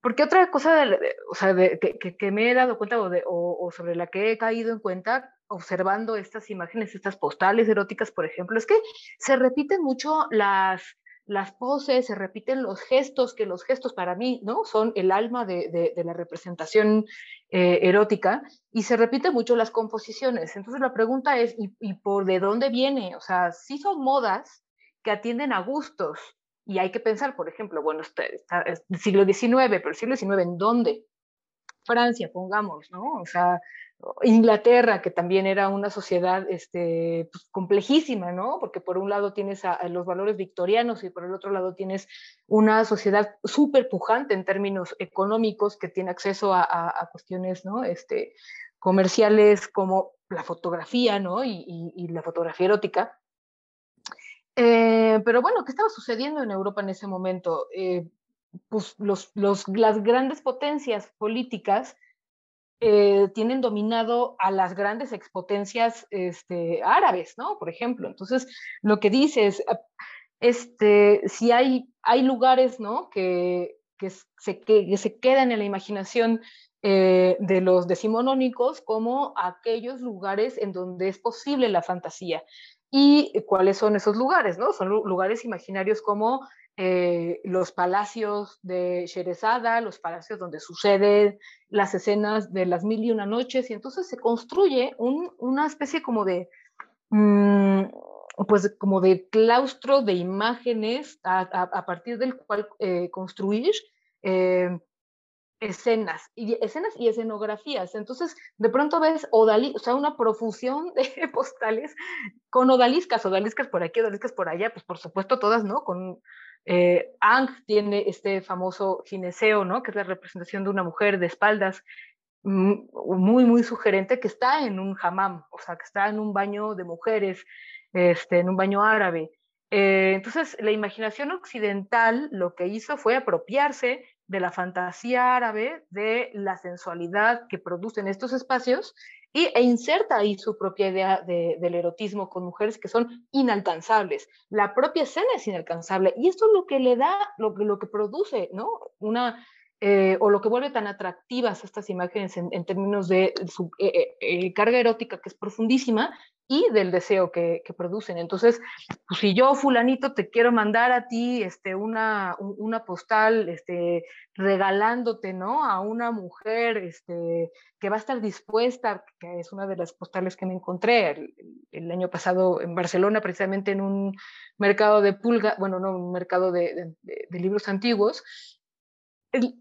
porque otra cosa o sea, que, me he dado cuenta o, sobre la que he caído en cuenta observando estas imágenes, estas postales eróticas, por ejemplo, es que se repiten mucho las, las poses, se repiten los gestos, que los gestos para mí ¿no? son el alma de, de, la representación eh, erótica, y se repiten mucho las composiciones. Entonces la pregunta es, ¿y, ¿y, por de dónde viene? O sea, si son modas, que atienden a gustos. Y hay que pensar, por ejemplo, bueno, siglo XIX, pero el siglo XIX, ¿en dónde? Francia, pongamos, ¿no? O sea, Inglaterra, que también era una sociedad este, pues, complejísima, ¿no? Porque por un lado tienes a, los valores victorianos y por el otro lado tienes una sociedad súper pujante en términos económicos que tiene acceso a, cuestiones, ¿no? Este, comerciales como la fotografía, ¿no? Y, la fotografía erótica. Eh, pero bueno, ¿qué estaba sucediendo en Europa en ese momento? Eh, pues los, las grandes potencias políticas eh, tienen dominado a las grandes expotencias este, árabes, ¿no? Por ejemplo. Entonces, lo que dice es, ah, este, si hay, hay lugares, ¿no? Que, que, se, que se quedan en la imaginación de los decimonónicos como aquellos lugares en donde es posible la fantasía. ¿Y cuáles son esos lugares? ¿no? Son lugares imaginarios como eh, los palacios de Sherezada, los palacios donde suceden las escenas de las mil y una noches, y entonces se construye una especie como de, mm, pues como de claustro de imágenes a, partir del cual eh, construir escenas y escenas y escenografías. Entonces, de pronto ves o sea, una profusión de postales con odaliscas, odaliscas por aquí, odaliscas por allá, pues por supuesto todas, ¿no? Con eh, Ang tiene este famoso gineceo, ¿no? Que es la representación de una mujer de espaldas mm, muy, muy sugerente que está en un hammam, o sea, que está en un baño de mujeres, este, en un baño árabe. Eh, entonces, la imaginación occidental lo que hizo fue apropiarse de la fantasía árabe, de la sensualidad que producen estos espacios y, e inserta ahí su propia idea del erotismo con mujeres que son inalcanzables. La propia escena es inalcanzable y esto es lo que le da, lo, lo que produce, ¿no? Una, eh, o lo que vuelve tan atractivas estas imágenes en, términos de su eh, eh, carga erótica que es profundísima y del deseo que, producen. Entonces, pues, si yo, fulanito, te quiero mandar a ti este, una, una postal este, regalándote ¿no? a una mujer este, que va a estar dispuesta, que es una de las postales que me encontré el, año pasado en Barcelona, precisamente en un mercado de pulga, bueno, no, un mercado de, de libros antiguos.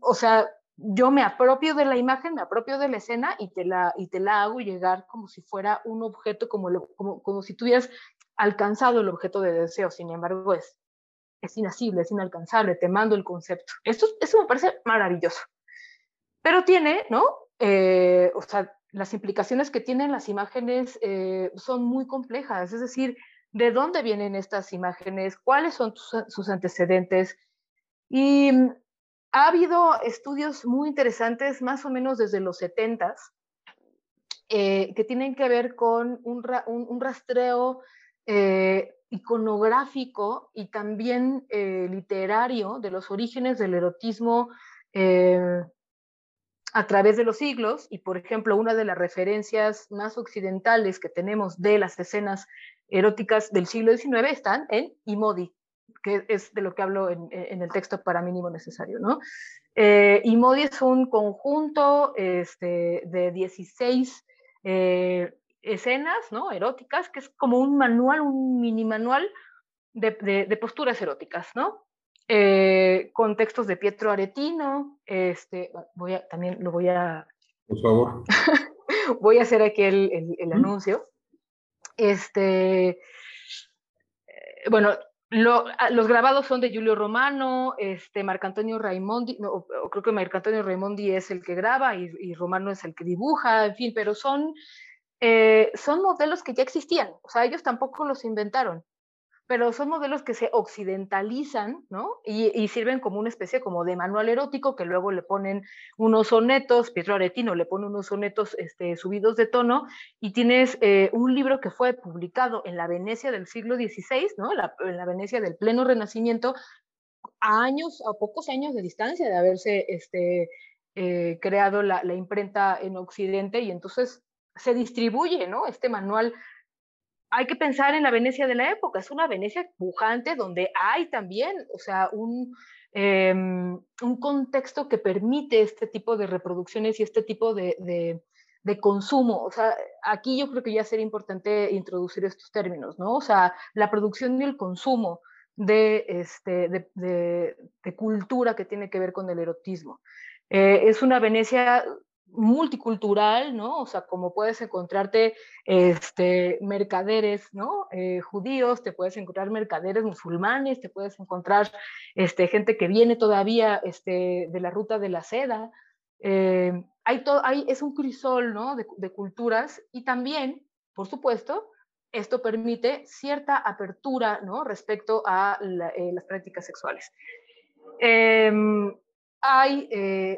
O sea, yo me apropio de la imagen, me apropio de la escena y te la, y te la hago llegar como si fuera un objeto, como, como, como si tuvieras alcanzado el objeto de deseo. Sin embargo, es, es inasible, es inalcanzable, te mando el concepto. Esto, eso me parece maravilloso. Pero tiene, ¿no? Eh, o sea, las implicaciones que tienen las imágenes eh, son muy complejas, es decir, ¿de dónde vienen estas imágenes? ¿Cuáles son sus antecedentes? Y ha habido estudios muy interesantes, más o menos desde los 70 eh, que tienen que ver con un, rastreo eh, iconográfico y también eh, literario de los orígenes del erotismo a través de los siglos. Y, por ejemplo, una de las referencias más occidentales que tenemos de las escenas eróticas del siglo XIX están en Imodi, que es de lo que hablo en, el texto para mínimo necesario, ¿no? Eh, y Modi es un conjunto este, de 16 eh, escenas, ¿no? Eróticas, que es como un manual, un mini manual de, posturas eróticas, ¿no? Eh, con textos de Pietro Aretino, este, voy a, también lo voy a... Por favor. voy a hacer aquí el, el anuncio. Este, bueno, Ah, los grabados son de Giulio Romano, este, Marcantonio Raimondi, creo que Marcantonio Raimondi es el que graba y, Romano es el que dibuja, en fin, pero son, eh, son modelos que ya existían, o sea, ellos tampoco los inventaron pero son modelos que se occidentalizan, ¿no? Y, sirven como una especie como de manual erótico que luego le ponen unos sonetos, Pietro Aretino le pone unos sonetos este, subidos de tono, y tienes eh, un libro que fue publicado en la Venecia del siglo XVI, ¿no? en la Venecia del pleno Renacimiento, a años, a pocos años de distancia de haberse este, eh, creado la, la imprenta en Occidente, y entonces se distribuye, ¿no? Este manual hay que pensar en la Venecia de la época, es una Venecia pujante donde hay también, o sea, un, em, un contexto que permite este tipo de reproducciones y este tipo de, de, consumo. O sea, aquí yo creo que ya sería importante introducir estos términos, ¿no? O sea, la producción y el consumo de, este, de, cultura que tiene que ver con el erotismo. Eh, es una Venecia multicultural, ¿no? O sea, como puedes encontrarte este, mercaderes, ¿no? Eh, judíos, te puedes encontrar mercaderes musulmanes, te puedes encontrar este, gente que viene todavía este, de la ruta de la seda. Eh, hay todo, hay, es un crisol, ¿no? De, culturas y también, por supuesto, esto permite cierta apertura, ¿no? Respecto a eh, las prácticas sexuales. Em, hay,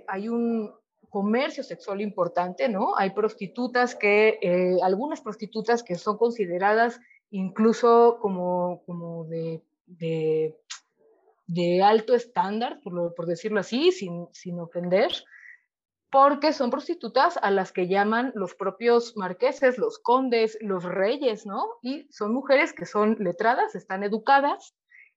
hay un, comercio sexual importante, ¿no? Hay prostitutas que, eh, algunas prostitutas que son consideradas incluso como, como de, de, alto estándar, por, por decirlo así, sin, sin ofender, porque son prostitutas a las que llaman los propios marqueses, los condes, los reyes, ¿no? Y son mujeres que son letradas, están educadas,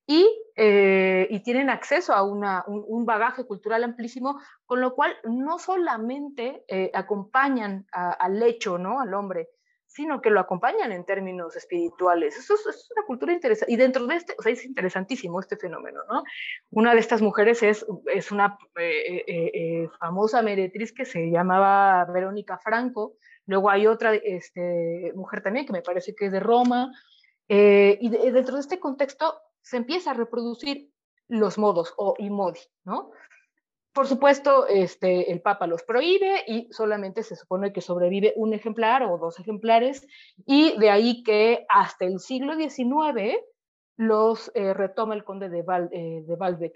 eh, y, tienen acceso a un, bagaje cultural amplísimo, con lo cual no solamente eh, acompañan al hecho, ¿no? Al hombre, sino que lo acompañan en términos espirituales. Eso es, una cultura interesante. Y dentro de este, o sea, es interesantísimo este fenómeno, ¿no? Una de estas mujeres es, es una eh, famosa meretriz que se llamaba Verónica Franco. Luego hay otra este, mujer también que me parece que es de Roma. y dentro de este contexto se empieza a reproducir los modos o y modi, ¿no? Por supuesto, este, el Papa los prohíbe y solamente se supone que sobrevive un ejemplar o dos ejemplares, y de ahí que hasta el siglo XIX los eh, retoma el conde de, Val, eh.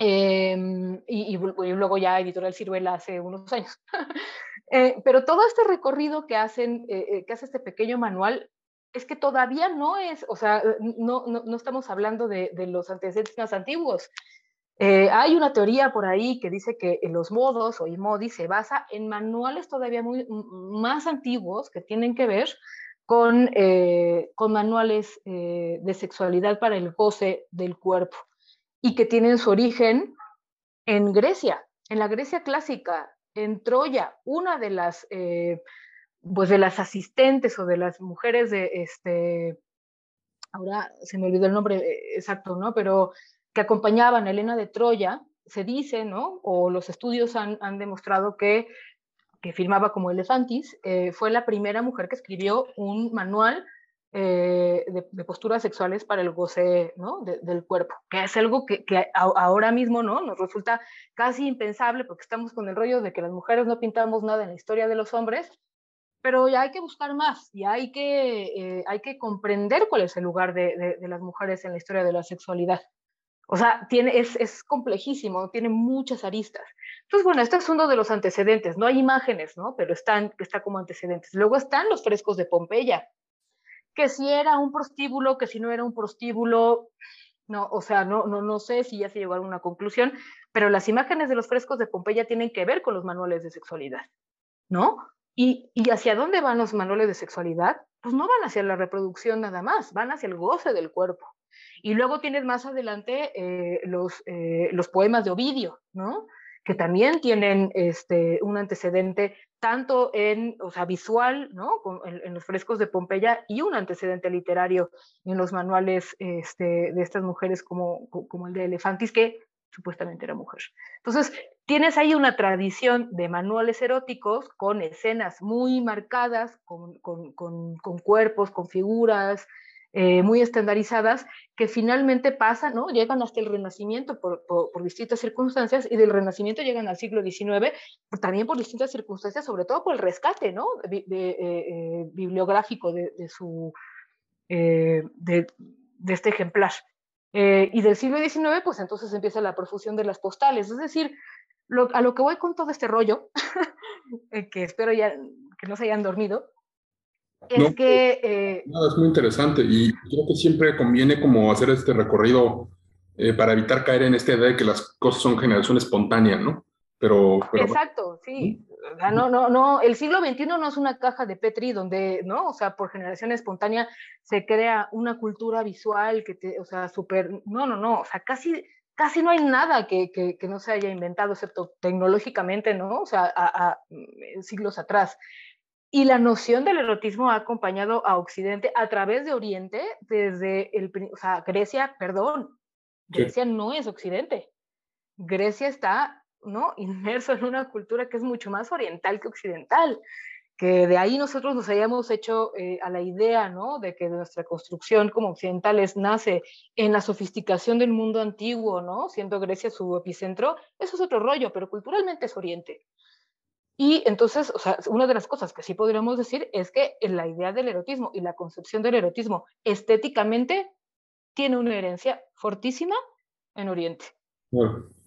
Em, y, luego ya Editorial Ciruela hace unos años. Eh, pero todo este recorrido que hacen, que hace este pequeño manual, es que todavía no es, o sea, eh, no, no, estamos hablando de, los antecedentes más antiguos. Eh, hay una teoría por ahí que dice que los modos o IMODI se basa en manuales todavía muy, más antiguos que tienen que ver con, eh, con manuales de sexualidad para el goce del cuerpo y que tienen su origen en Grecia, en la Grecia clásica, en Troya, una de las pues de las asistentes o de las mujeres de este, ahora se me olvidó el nombre eh, exacto, ¿no? Pero que acompañaban a Elena de Troya, se dice, ¿no? O los estudios han, demostrado que, que firmaba como Elefantis, eh, fue la primera mujer que escribió un manual eh, de, posturas sexuales para el goce ¿no? del cuerpo, que es algo que, que, ahora mismo ¿no? nos resulta casi impensable porque estamos con el rollo de que las mujeres no pintamos nada en la historia de los hombres pero ya hay que buscar más y hay que, eh, hay que comprender cuál es el lugar de, de, las mujeres en la historia de la sexualidad. O sea, tiene, es, es, complejísimo, tiene muchas aristas. Entonces, bueno, este es uno de los antecedentes. No hay imágenes, ¿no? Pero están, está como antecedentes. Luego están los frescos de Pompeya, que si era un prostíbulo, que si no era un prostíbulo, no, o sea, no, no, no sé si ya se llegó a alguna conclusión, pero las imágenes de los frescos de Pompeya tienen que ver con los manuales de sexualidad, ¿no? ¿Y, hacia dónde van los manuales de sexualidad? Pues no van hacia la reproducción nada más, van hacia el goce del cuerpo. Y luego tienes más adelante eh, los, eh, los poemas de Ovidio, ¿no? que también tienen este, un antecedente tanto en, o sea, visual, ¿no? en, los frescos de Pompeya y un antecedente literario en los manuales este, de estas mujeres como, como el de Elefantis, que supuestamente era mujer. Entonces, tienes ahí una tradición de manuales eróticos con escenas muy marcadas, con, cuerpos, con figuras eh, muy estandarizadas, que finalmente pasan, ¿no? llegan hasta el Renacimiento por, distintas circunstancias y del Renacimiento llegan al siglo XIX también por distintas circunstancias, sobre todo por el rescate ¿no? eh, eh, bibliográfico de, su, de este ejemplar. Eh, y del siglo XIX, pues entonces empieza la profusión de las postales. Es decir, a lo que voy con todo este rollo, eh, que espero ya que no se hayan dormido, es que... Eh, es muy interesante y creo que siempre conviene como hacer este recorrido para evitar caer en esta idea de que las cosas son generación espontánea, ¿no? Pero, Exacto, sí. No, no, no, el siglo XXI no es una caja de Petri donde, ¿no? O sea, por generación espontánea se crea una cultura visual que te, o sea, súper, no, no, no, o sea, casi, casi no hay nada que, que, que no se haya inventado, excepto tecnológicamente, ¿no? O sea, a, mm, siglos atrás. Y la noción del erotismo ha acompañado a Occidente a través de Oriente desde el, o sea, Grecia, perdón, Grecia no es Occidente. Grecia está ¿no? Inmerso en una cultura que es mucho más oriental que occidental que de ahí nosotros nos hayamos hecho eh, a la idea, ¿no? De que nuestra construcción como occidentales nace en la sofisticación del mundo antiguo, ¿no? Siendo Grecia su epicentro, eso es otro rollo, pero culturalmente es Oriente. Y entonces, o sea, una de las cosas que sí podríamos decir es que la idea del erotismo y la concepción del erotismo estéticamente tiene una herencia fortísima en Oriente. Bueno.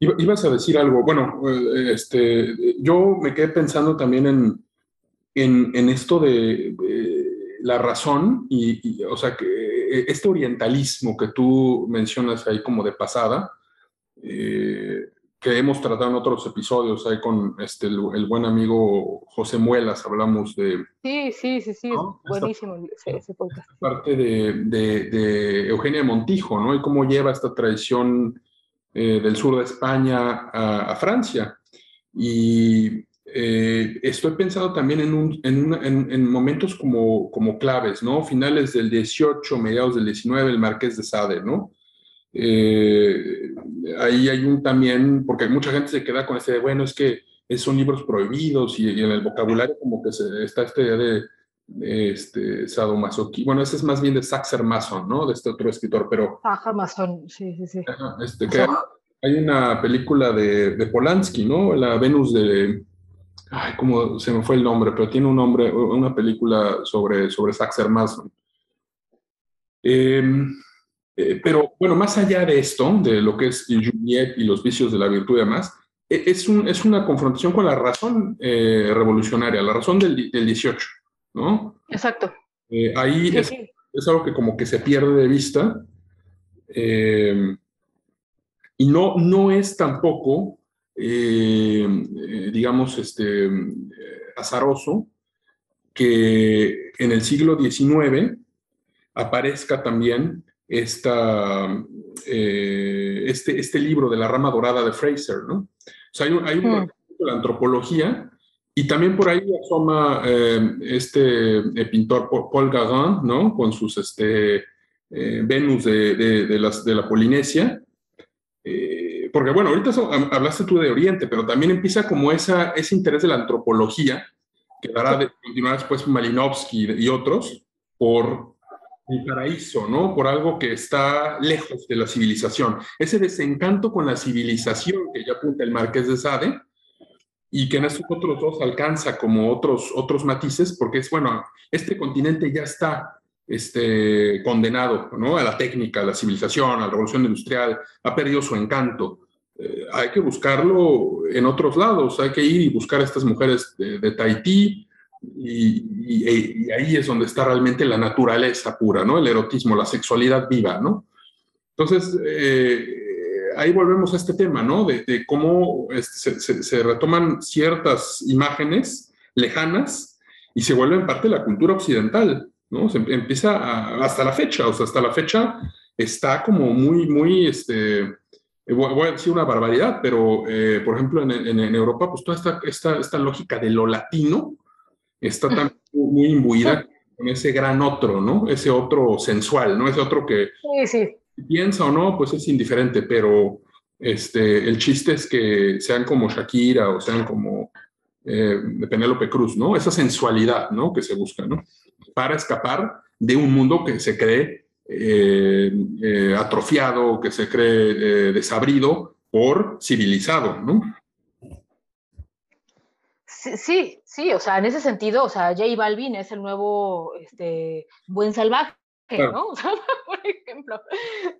Ibas a decir algo, bueno, eh, este, yo me quedé pensando también en, en, esto de, la razón y, o sea, que eh, este orientalismo que tú mencionas ahí como de pasada, eh, que hemos tratado en otros episodios ahí con este, el, buen amigo José Muelas, hablamos de... Sí, sí, sí, sí, buenísimo ese, podcast. Parte de, de, de, Eugenia Montijo, ¿no? Y cómo lleva esta tradición eh, del sur de España a, Francia. Y eh, estoy pensando también en, en, momentos como, como claves, ¿no? Finales del 18, mediados del 19, el Marqués de Sade, ¿no? Eh, ahí hay un también, porque mucha gente se queda con este de, bueno, es que son libros prohibidos y, en el vocabulario como que se, está de, de este sadomasoquismo. Bueno, ese es más bien de Saxer Mason, ¿no? De este otro escritor, pero... Ajá, Mason, sí, sí, sí. este, que hay una película de, de, Polanski, ¿no? La Venus de... Ay, cómo se me fue el nombre, pero tiene un nombre, una película sobre, sobre Saxer Mason. Em, eh, pero bueno, más allá de esto, de lo que es Juliet y los vicios de la virtud y demás, e, es, un, es una confrontación con la razón eh, revolucionaria, la razón del, del 18. ¿No? Exacto. Eh, ahí es, algo que como que se pierde de vista. Eh, y no, no es tampoco, eh, digamos, este, azaroso que en el siglo XIX aparezca también esta, este, este libro de la rama dorada de Fraser, ¿no? O sea, hay, hay un, hmm. la antropología y también por ahí asoma eh, este pintor Paul Gauguin, ¿no? Con sus este, eh, Venus de, de, las, de, la Polinesia. Eh, porque bueno, ahorita hablaste tú de Oriente, pero también empieza como esa, ese interés de la antropología, que dará de continuar después Malinowski y otros, por el paraíso, ¿no? Por algo que está lejos de la civilización. Ese desencanto con la civilización que ya apunta el Marqués de Sade, y que en estos otros dos alcanza como otros, otros matices, porque es, bueno, este continente ya está este, condenado ¿no? a la técnica, a la civilización, a la revolución industrial, ha perdido su encanto. Eh, hay que buscarlo en otros lados, hay que ir y buscar a estas mujeres de, Tahití, y, ahí es donde está realmente la naturaleza pura, ¿no? El erotismo, la sexualidad viva, ¿no? Entonces, eh, ahí volvemos a este tema, ¿no? De, cómo este, se, retoman ciertas imágenes lejanas y se vuelven parte de la cultura occidental, ¿no? Se empieza hasta la fecha, o sea, hasta la fecha está como muy, muy, este, voy a decir una barbaridad, pero eh, por ejemplo en, Europa, pues toda esta, esta, esta, lógica de lo latino está tan muy imbuida con ese gran otro, ¿no? Ese otro sensual, ¿no? Ese otro que... Sí, sí piensa o no, pues es indiferente, pero este, el chiste es que sean como Shakira o sean como eh, Penélope Cruz, ¿no? Esa sensualidad, ¿no? Que se busca, ¿no? Para escapar de un mundo que se cree eh, eh, atrofiado, que se cree desabrido por civilizado, ¿no? Sí, sí, o sea, en ese sentido, o sea, J Balvin es el nuevo este, buen salvaje, ¿no? por ejemplo.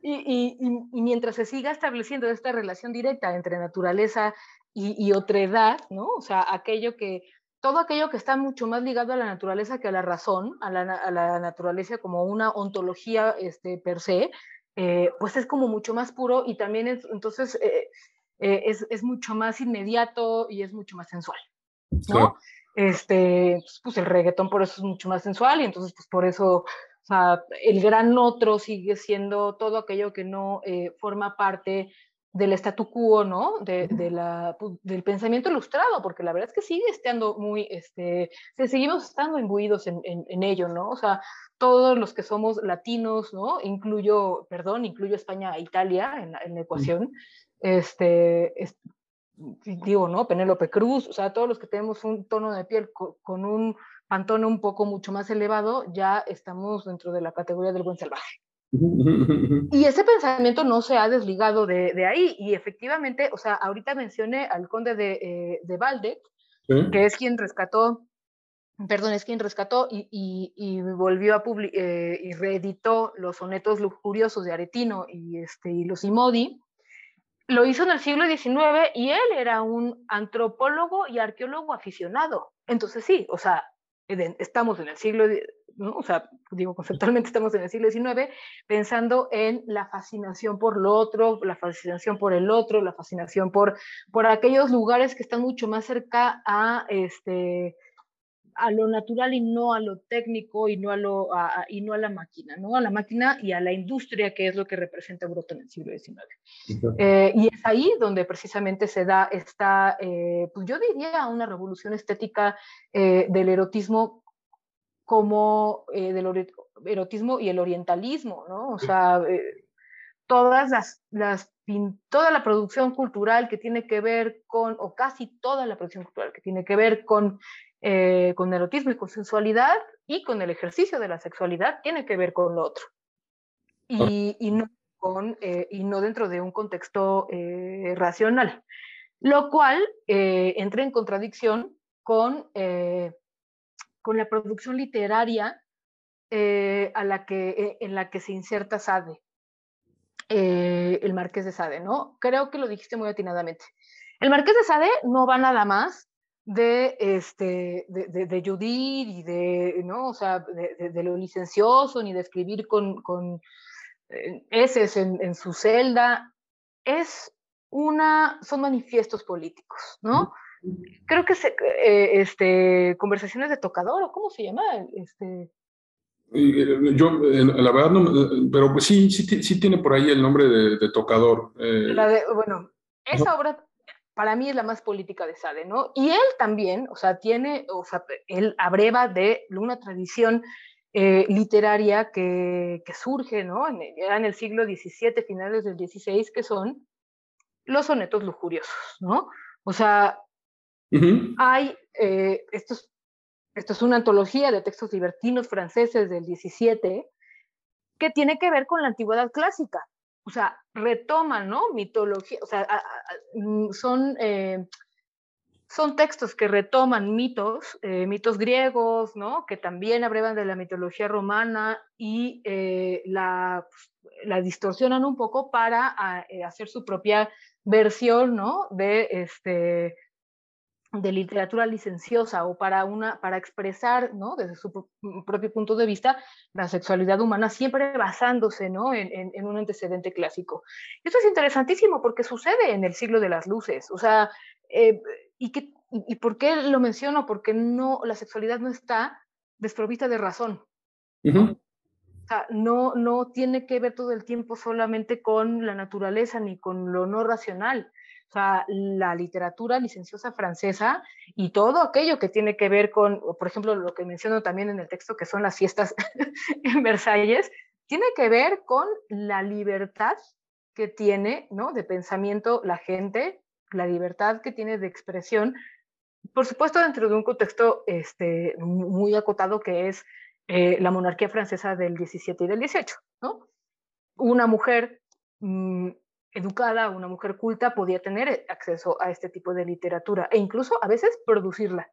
Y, mientras se siga estableciendo esta relación directa entre naturaleza y, otra edad, ¿no? O sea, aquello que, todo aquello que está mucho más ligado a la naturaleza que a la razón, a la, naturaleza como una ontología este, per se, eh, pues es como mucho más puro y también es, entonces, eh, eh, es, es, mucho más inmediato y es mucho más sensual, ¿no? Este, pues, pues el reggaetón por eso es mucho más sensual y entonces pues por eso sea, el gran otro sigue siendo todo aquello que no eh, forma parte del statu quo, ¿no? De, la, del pensamiento ilustrado, porque la verdad es que sigue estando muy, este, seguimos estando imbuidos en, en, ello, ¿no? O sea, todos los que somos latinos, ¿no? Incluyo, perdón, incluyo España e Italia en la ecuación, este, digo, ¿no? Penélope Cruz, o sea, todos los que tenemos un tono de piel con, un pantone un poco mucho más elevado, ya estamos dentro de la categoría del buen salvaje. Y ese pensamiento no se ha desligado de, ahí. Y efectivamente, o sea, ahorita mencioné al conde de, eh, de Valdec, que es quien rescató, perdón, es quien rescató y, y, volvió a publicar eh, y reeditó los sonetos lujuriosos de Aretino y, este, y los Imodi lo hizo en el siglo XIX y él era un antropólogo y arqueólogo aficionado. Entonces sí, o sea, estamos en el siglo, ¿no? o sea, digo, conceptualmente estamos en el siglo XIX pensando en la fascinación por lo otro, la fascinación por el otro, la fascinación por, por aquellos lugares que están mucho más cerca a, este, a lo natural y no a lo técnico y no a, lo, y no a la máquina, ¿no? A la máquina y a la industria, que es lo que representa Europa en el siglo XIX. Eh, y es ahí donde precisamente se da esta, eh, pues yo diría, una revolución estética eh, del erotismo como del erotismo y el orientalismo, ¿no? O sea, todas las, las toda la producción cultural que tiene que ver con, o casi toda la producción cultural que tiene que ver con eh, con erotismo y con sensualidad y con el ejercicio de la sexualidad tiene que ver con lo otro. Y, y no, con, eh, y no dentro de un contexto eh, racional, lo cual entra en contradicción con, con la producción literaria a la que, en la que se inserta Sade, el Marqués de Sade, ¿no? Creo que lo dijiste muy atinadamente. El Marqués de Sade no va nada más de, este, de, de, Judith y de, ¿no? O sea, de, de, lo licencioso, ni de escribir con, con eh, S en, en, su celda. Es una, son manifiestos políticos, ¿no? Creo que se, eh, este, conversaciones de tocador, ¿o cómo se llama? Este... Eh, yo, la verdad, no, pero pues sí, sí, sí tiene por ahí el nombre de, tocador. La de, bueno, esa obra para mí es la más política de Sade, ¿no? Y él también, o sea, tiene, o sea, él abreva de una tradición eh, literaria que, que, surge, ¿no? En, ya en el siglo XVII, finales del XVI, que son los sonetos lujuriosos, ¿no? O sea, hay, eh, esto, es, esto es una antología de textos libertinos franceses del XVII que tiene que ver con la antigüedad clásica, o sea, retoman, ¿no? Mitología, o sea, son, eh, son textos que retoman mitos, eh, mitos griegos, ¿no? Que también abrevan de la mitología romana y eh, la, distorsionan un poco para hacer su propia versión, ¿no? De este de literatura licenciosa o para, una, para expresar, ¿no? desde su mm, propio punto de vista, la sexualidad humana, siempre basándose ¿no? en, en, un antecedente clásico. Esto es interesantísimo porque sucede en el siglo de las luces, o sea, eh, ¿y, qué, y, por qué lo menciono? Porque no, la sexualidad no está desprovista de razón. O sea, no, no tiene que ver todo el tiempo solamente con la naturaleza ni con lo no racional o sea, la literatura licenciosa francesa y todo aquello que tiene que ver con, por ejemplo, lo que menciono también en el texto, que son las fiestas en Versalles, tiene que ver con la libertad que tiene, ¿no? De pensamiento la gente, la libertad que tiene de expresión, por supuesto dentro de un contexto este, muy acotado que es eh, la monarquía francesa del 17 y del 18, ¿no? Una mujer mm, educada, una mujer culta, podía tener acceso a este tipo de literatura e incluso a veces producirla.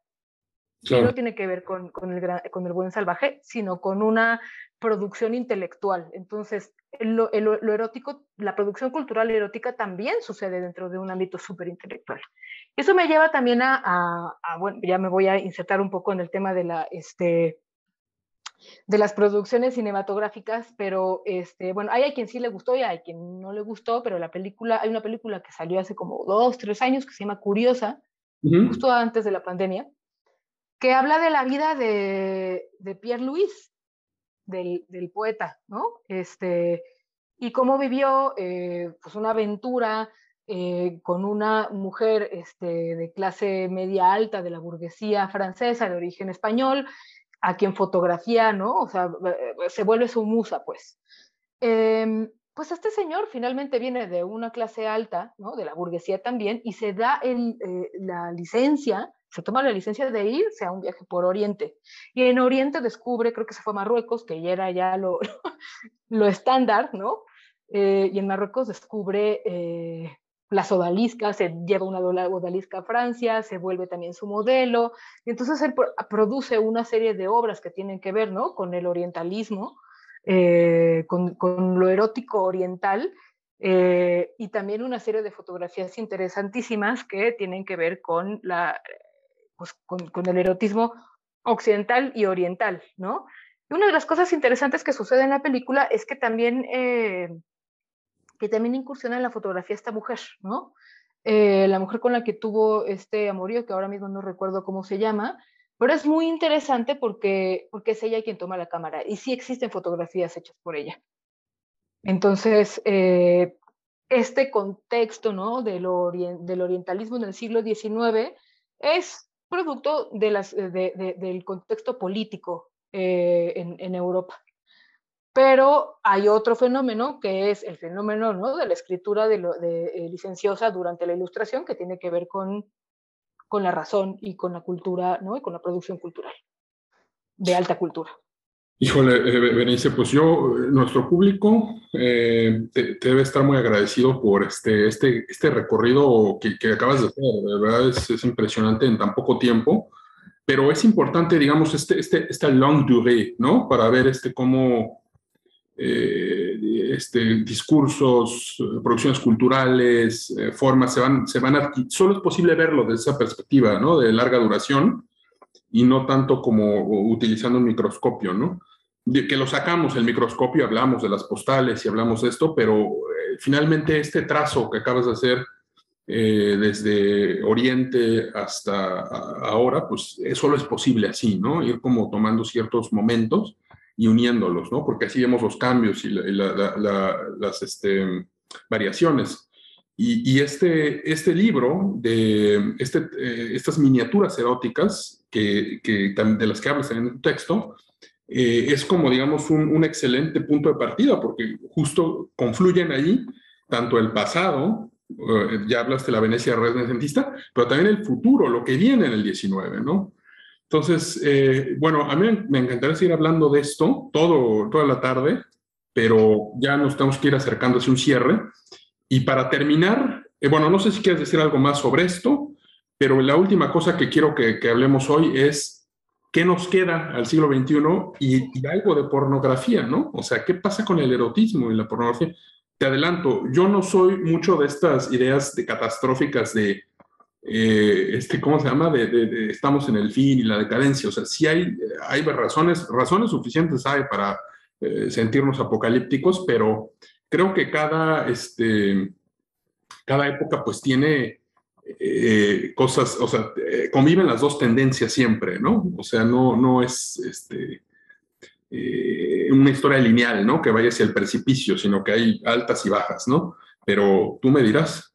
No tiene que ver con, con, el, con el buen salvaje, sino con una producción intelectual. Entonces, lo, lo, erótico, la producción cultural erótica también sucede dentro de un ámbito súper intelectual. Eso me lleva también a, a, a, bueno, ya me voy a insertar un poco en el tema de la, este, de las producciones cinematográficas, pero este, bueno, hay a quien sí le gustó y hay a quien no le gustó, pero la película, hay una película que salió hace como dos, tres años que se llama Curiosa, justo antes de la pandemia, que habla de la vida de, de Pierre Louis, del, del, poeta, ¿no? Este, y cómo vivió eh, pues una aventura eh, con una mujer este, de clase media alta de la burguesía francesa de origen español, a quien fotografía, ¿no? O sea, eh, se vuelve su musa, pues. Em, pues este señor finalmente viene de una clase alta, ¿no? de la burguesía también, y se da el, eh, la licencia, se toma la licencia de irse a un viaje por Oriente. Y en Oriente descubre, creo que se fue a Marruecos, que ya era ya lo, lo estándar, ¿no? Eh, y en Marruecos descubre eh, las odaliscas, se lleva una odalisca a Francia, se vuelve también su modelo, y entonces él produce una serie de obras que tienen que ver, ¿no? Con el orientalismo, eh, con, lo erótico oriental eh, y también una serie de fotografías interesantísimas que tienen que ver con, la, pues, con, el erotismo occidental y oriental, ¿no? Y una de las cosas interesantes que sucede en la película es que también, eh, que también incursiona en la fotografía esta mujer, ¿no? la mujer con la que tuvo este amorío, que ahora mismo no recuerdo cómo se llama, pero es muy interesante porque, porque es ella quien toma la cámara y sí existen fotografías hechas por ella. Entonces, eh, este contexto ¿no? del, del orientalismo en el siglo XIX es producto del contexto político eh, en, Europa. Pero hay otro fenómeno que es el fenómeno ¿no? de la escritura de, lo, de eh, licenciosa durante la ilustración, que tiene que ver con con la razón y con la cultura, ¿no? Y con la producción cultural, de alta cultura. Híjole, eh, Benice, pues yo, nuestro público eh, te, debe estar muy agradecido por este, este, este recorrido que, que acabas de hacer. De verdad es, es, impresionante en tan poco tiempo, pero es importante, digamos, este, este, esta long durée, ¿no? Para ver este cómo eh, este, discursos, producciones culturales, eh, formas, se van, se van solo es posible verlo desde esa perspectiva, ¿no? De larga duración y no tanto como utilizando un microscopio, ¿no? De que lo sacamos el microscopio, hablamos de las postales y hablamos de esto, pero eh, finalmente este trazo que acabas de hacer desde Oriente hasta ahora, pues solo es posible así, ¿no? Ir como tomando ciertos momentos y uniéndolos, ¿no? Porque así vemos los cambios y, las este, variaciones. Y, este, este libro, de este, eh, estas miniaturas eróticas que, que, de las que hablas en el texto, eh, es como, digamos, un, un, excelente punto de partida, porque justo confluyen ahí tanto el pasado, eh, ya hablas de la Venecia renacentista, pero también el futuro, lo que viene en el 19, ¿no? Entonces, eh, bueno, a mí me encantaría seguir hablando de esto todo, toda la tarde, pero ya nos tenemos que ir acercando hacia un cierre. Y para terminar, eh, bueno, no sé si quieres decir algo más sobre esto, pero la última cosa que quiero que, hablemos hoy es qué nos queda al siglo XXI y, y, algo de pornografía, ¿no? O sea, ¿qué pasa con el erotismo y la pornografía? Te adelanto, yo no soy mucho de estas ideas de catastróficas de eh, este, ¿cómo se llama? De, estamos en el fin y la decadencia. O sea, sí hay, hay razones, razones suficientes hay para eh, sentirnos apocalípticos, pero creo que cada, este, cada época pues tiene eh, cosas, o sea, conviven las dos tendencias siempre, ¿no? O sea, no, no es este, una historia lineal, ¿no? Que vaya hacia el precipicio, sino que hay altas y bajas, ¿no? Pero tú me dirás.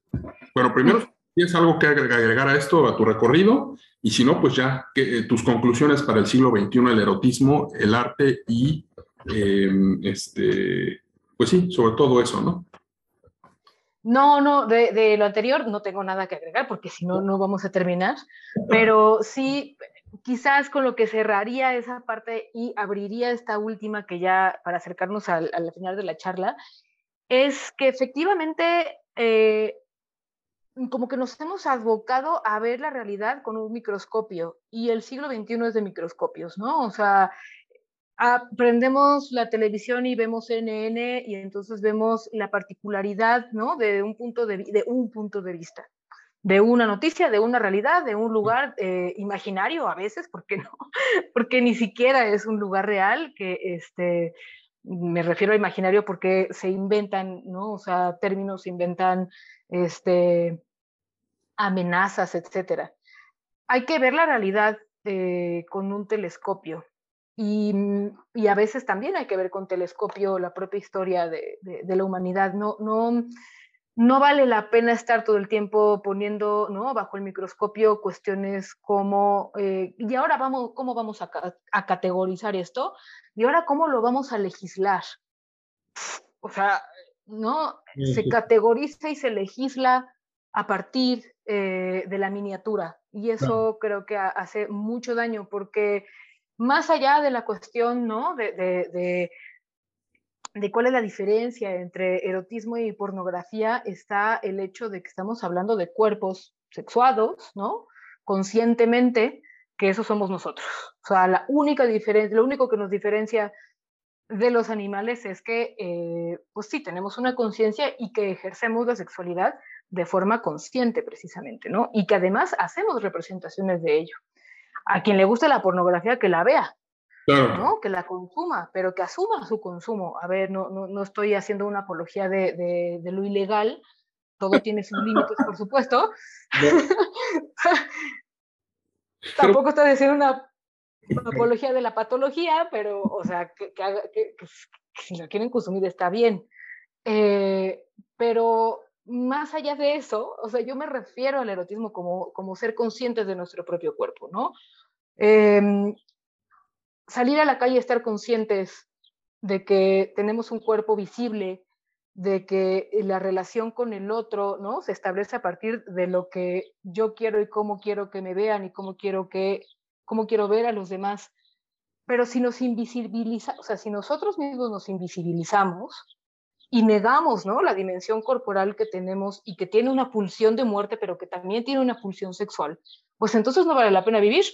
Bueno, primero ¿Tienes algo que agregar a esto, a tu recorrido? Y si no, pues ya eh, tus conclusiones para el siglo XXI, el erotismo, el arte y, em, este, pues sí, sobre todo eso, ¿no? No, no, de, lo anterior no tengo nada que agregar porque si no, no vamos a terminar, pero sí, quizás con lo que cerraría esa parte y abriría esta última que ya para acercarnos al, final de la charla, es que efectivamente eh, como que nos hemos abocado a ver la realidad con un microscopio y el siglo XXI es de microscopios, ¿no? O sea, aprendemos la televisión y vemos CNN y entonces vemos la particularidad, ¿no? De un punto de, de un punto de vista, de una noticia, de una realidad, de un lugar eh, imaginario a veces, ¿por qué no? Porque ni siquiera es un lugar real que este me refiero a imaginario porque se inventan, ¿no? O sea, términos se inventan, este, amenazas, etcétera. Hay que ver la realidad eh, con un telescopio y, y, a veces también hay que ver con telescopio la propia historia de, de, la humanidad. No, no, no vale la pena estar todo el tiempo poniendo ¿no? bajo el microscopio cuestiones como, eh, y ahora vamos, ¿cómo vamos a, a, categorizar esto? Y ahora, ¿cómo lo vamos a legislar? O sea, ¿no? Se categoriza y se legisla a partir eh, de la miniatura. Y eso creo que hace mucho daño porque más allá de la cuestión, ¿no? De, de, de, cuál es la diferencia entre erotismo y pornografía, está el hecho de que estamos hablando de cuerpos sexuados, ¿no? Conscientemente, que eso somos nosotros. O sea, la única diferencia, lo único que nos diferencia de los animales es que, eh, pues sí, tenemos una conciencia y que ejercemos la sexualidad de forma consciente precisamente, ¿no? Y que además hacemos representaciones de ello. A quien le gusta la pornografía, que la vea, ¿no? Que la consuma, pero que asuma su consumo. A ver, no, no, no estoy haciendo una apología de, de, de lo ilegal, todo tiene sus límites, por supuesto. Tampoco estoy haciendo una, apología de la patología, pero, o sea, que, que, si lo quieren consumir está bien. Eh, pero más allá de eso, o sea, yo me refiero al erotismo como, como ser conscientes de nuestro propio cuerpo, ¿no? Em, salir a la calle estar conscientes de que tenemos un cuerpo visible, de que la relación con el otro, ¿no? Se establece a partir de lo que yo quiero y cómo quiero que me vean y cómo quiero que, cómo quiero ver a los demás. Pero si nos invisibiliza, o sea, si nosotros mismos nos invisibilizamos, y negamos ¿no? la dimensión corporal que tenemos y que tiene una pulsión de muerte, pero que también tiene una pulsión sexual, pues entonces no vale la pena vivir.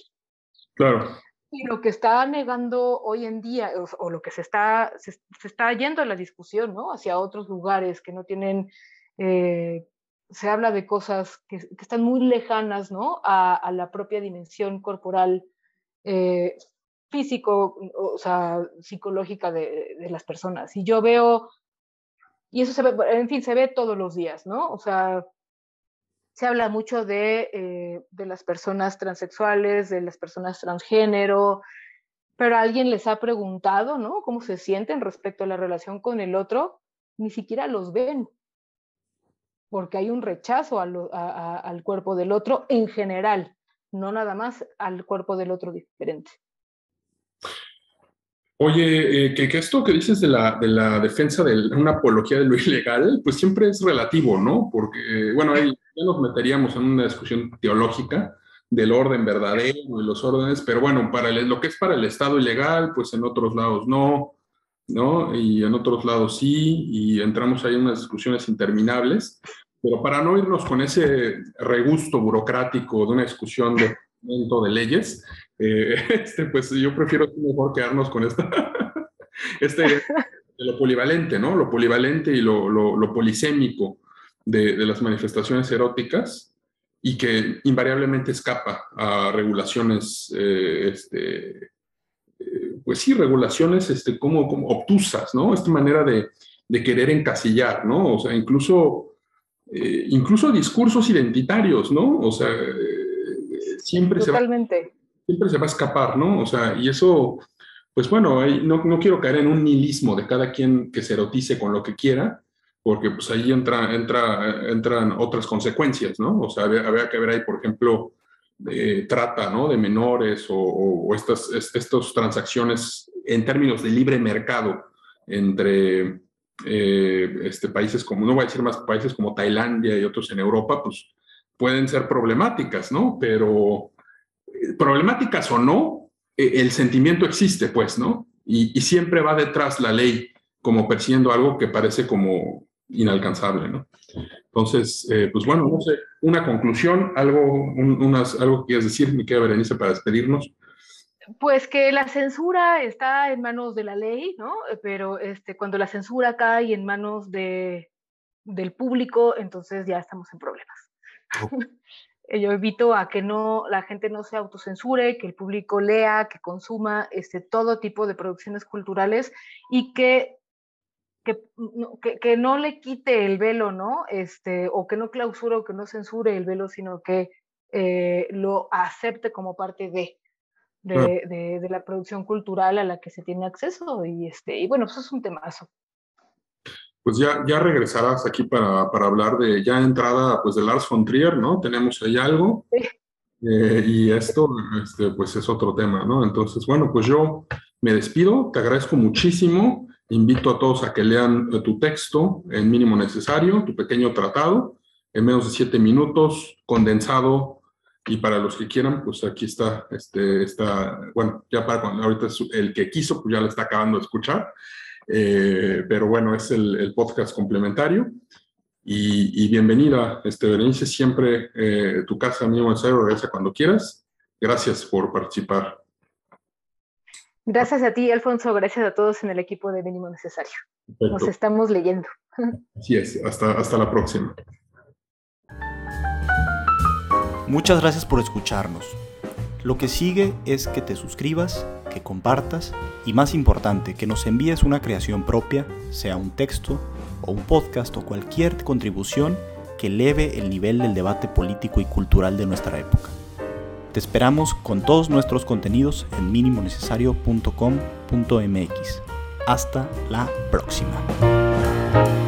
Claro. Y lo que está negando hoy en día, o, lo que se está, se, está yendo la discusión, ¿no? Hacia otros lugares que no tienen, eh, se habla de cosas que, están muy lejanas, ¿no? A, a la propia dimensión corporal, eh, físico, o sea, psicológica de, de, las personas. Y yo veo y eso se ve, en fin, se ve todos los días, ¿no? O sea, se habla mucho de, eh, de las personas transexuales, de las personas transgénero, pero alguien les ha preguntado, ¿no? ¿Cómo se sienten respecto a la relación con el otro? Ni siquiera los ven, porque hay un rechazo al cuerpo del otro en general, no nada más al cuerpo del otro diferente. Oye, eh, que, esto que dices de la, de la defensa de una apología de lo ilegal, pues siempre es relativo, ¿no? Porque, bueno, ahí ya nos meteríamos en una discusión teológica del orden verdadero y los órdenes, pero bueno, para lo que es para el Estado ilegal, pues en otros lados no, ¿no? Y en otros lados sí, y entramos ahí en unas discusiones interminables, pero para no irnos con ese regusto burocrático de una discusión de de leyes, eh, este, pues yo prefiero mejor quedarnos con este, lo polivalente, ¿no? Lo polivalente y lo, lo, polisémico de, de, las manifestaciones eróticas y que invariablemente escapa a regulaciones, eh, este, eh, pues sí, regulaciones este, como, como obtusas, ¿no? Esta manera de, de querer encasillar, ¿no? O sea, incluso, incluso discursos identitarios, ¿no? O sea, siempre se, va, siempre se va a escapar, ¿no? O sea, y eso, pues bueno, no, no, quiero caer en un nihilismo de cada quien que se erotice con lo que quiera, porque pues ahí entra, entra, entran otras consecuencias, ¿no? O sea, habría, que ver ahí, por ejemplo, de trata, ¿no? De menores o, o estas, estas transacciones en términos de libre mercado entre eh, este, países como, no voy a decir más países como Tailandia y otros en Europa, pues pueden ser problemáticas, ¿no? Pero eh, problemáticas o no, e, el sentimiento existe, pues, ¿no? Y, siempre va detrás la ley como persiguiendo algo que parece como inalcanzable, ¿no? Entonces, eh, pues bueno, no sé, una conclusión, algo, unas, algo que quieras decir, mi querida Berenice, para despedirnos. Pues que la censura está en manos de la ley, ¿no? Pero este, cuando la censura cae en manos de, del público, entonces ya estamos en problemas. Yo invito a que no, la gente no se autocensure, que el público lea, que consuma este, todo tipo de producciones culturales y que, que, que, no le quite el velo, ¿no? Este, o que no clausure o que no censure el velo, sino que eh, lo acepte como parte de, de, de, de, la producción cultural a la que se tiene acceso. Y, este, y bueno, eso es un temazo pues ya, ya regresarás aquí para, para, hablar de ya entrada pues de Lars von Trier, ¿no? Tenemos ahí algo. Eh, y esto, este, pues es otro tema, ¿no? Entonces, bueno, pues yo me despido, te agradezco muchísimo Invito a todos a que lean eh, tu texto en mínimo necesario, tu pequeño tratado, en menos de siete minutos, condensado. Y para los que quieran, pues aquí está, este, está bueno, ya para cuando ahorita el que quiso, pues ya lo está acabando de escuchar. Eh, pero bueno, es el, podcast complementario. Y, bienvenida, este, Berenice, siempre eh, tu casa mínimo necesario, regresa cuando quieras. Gracias por participar. Gracias a ti, Alfonso. Gracias a todos en el equipo de Mínimo Necesario. Nos estamos leyendo. Así es. Hasta, hasta la próxima. Muchas gracias por escucharnos. Lo que sigue es que te suscribas, que compartas y más importante, que nos envíes una creación propia, sea un texto o un podcast o cualquier contribución que eleve el nivel del debate político y cultural de nuestra época. Te esperamos con todos nuestros contenidos en minimonecesario.com.mx. Hasta la próxima.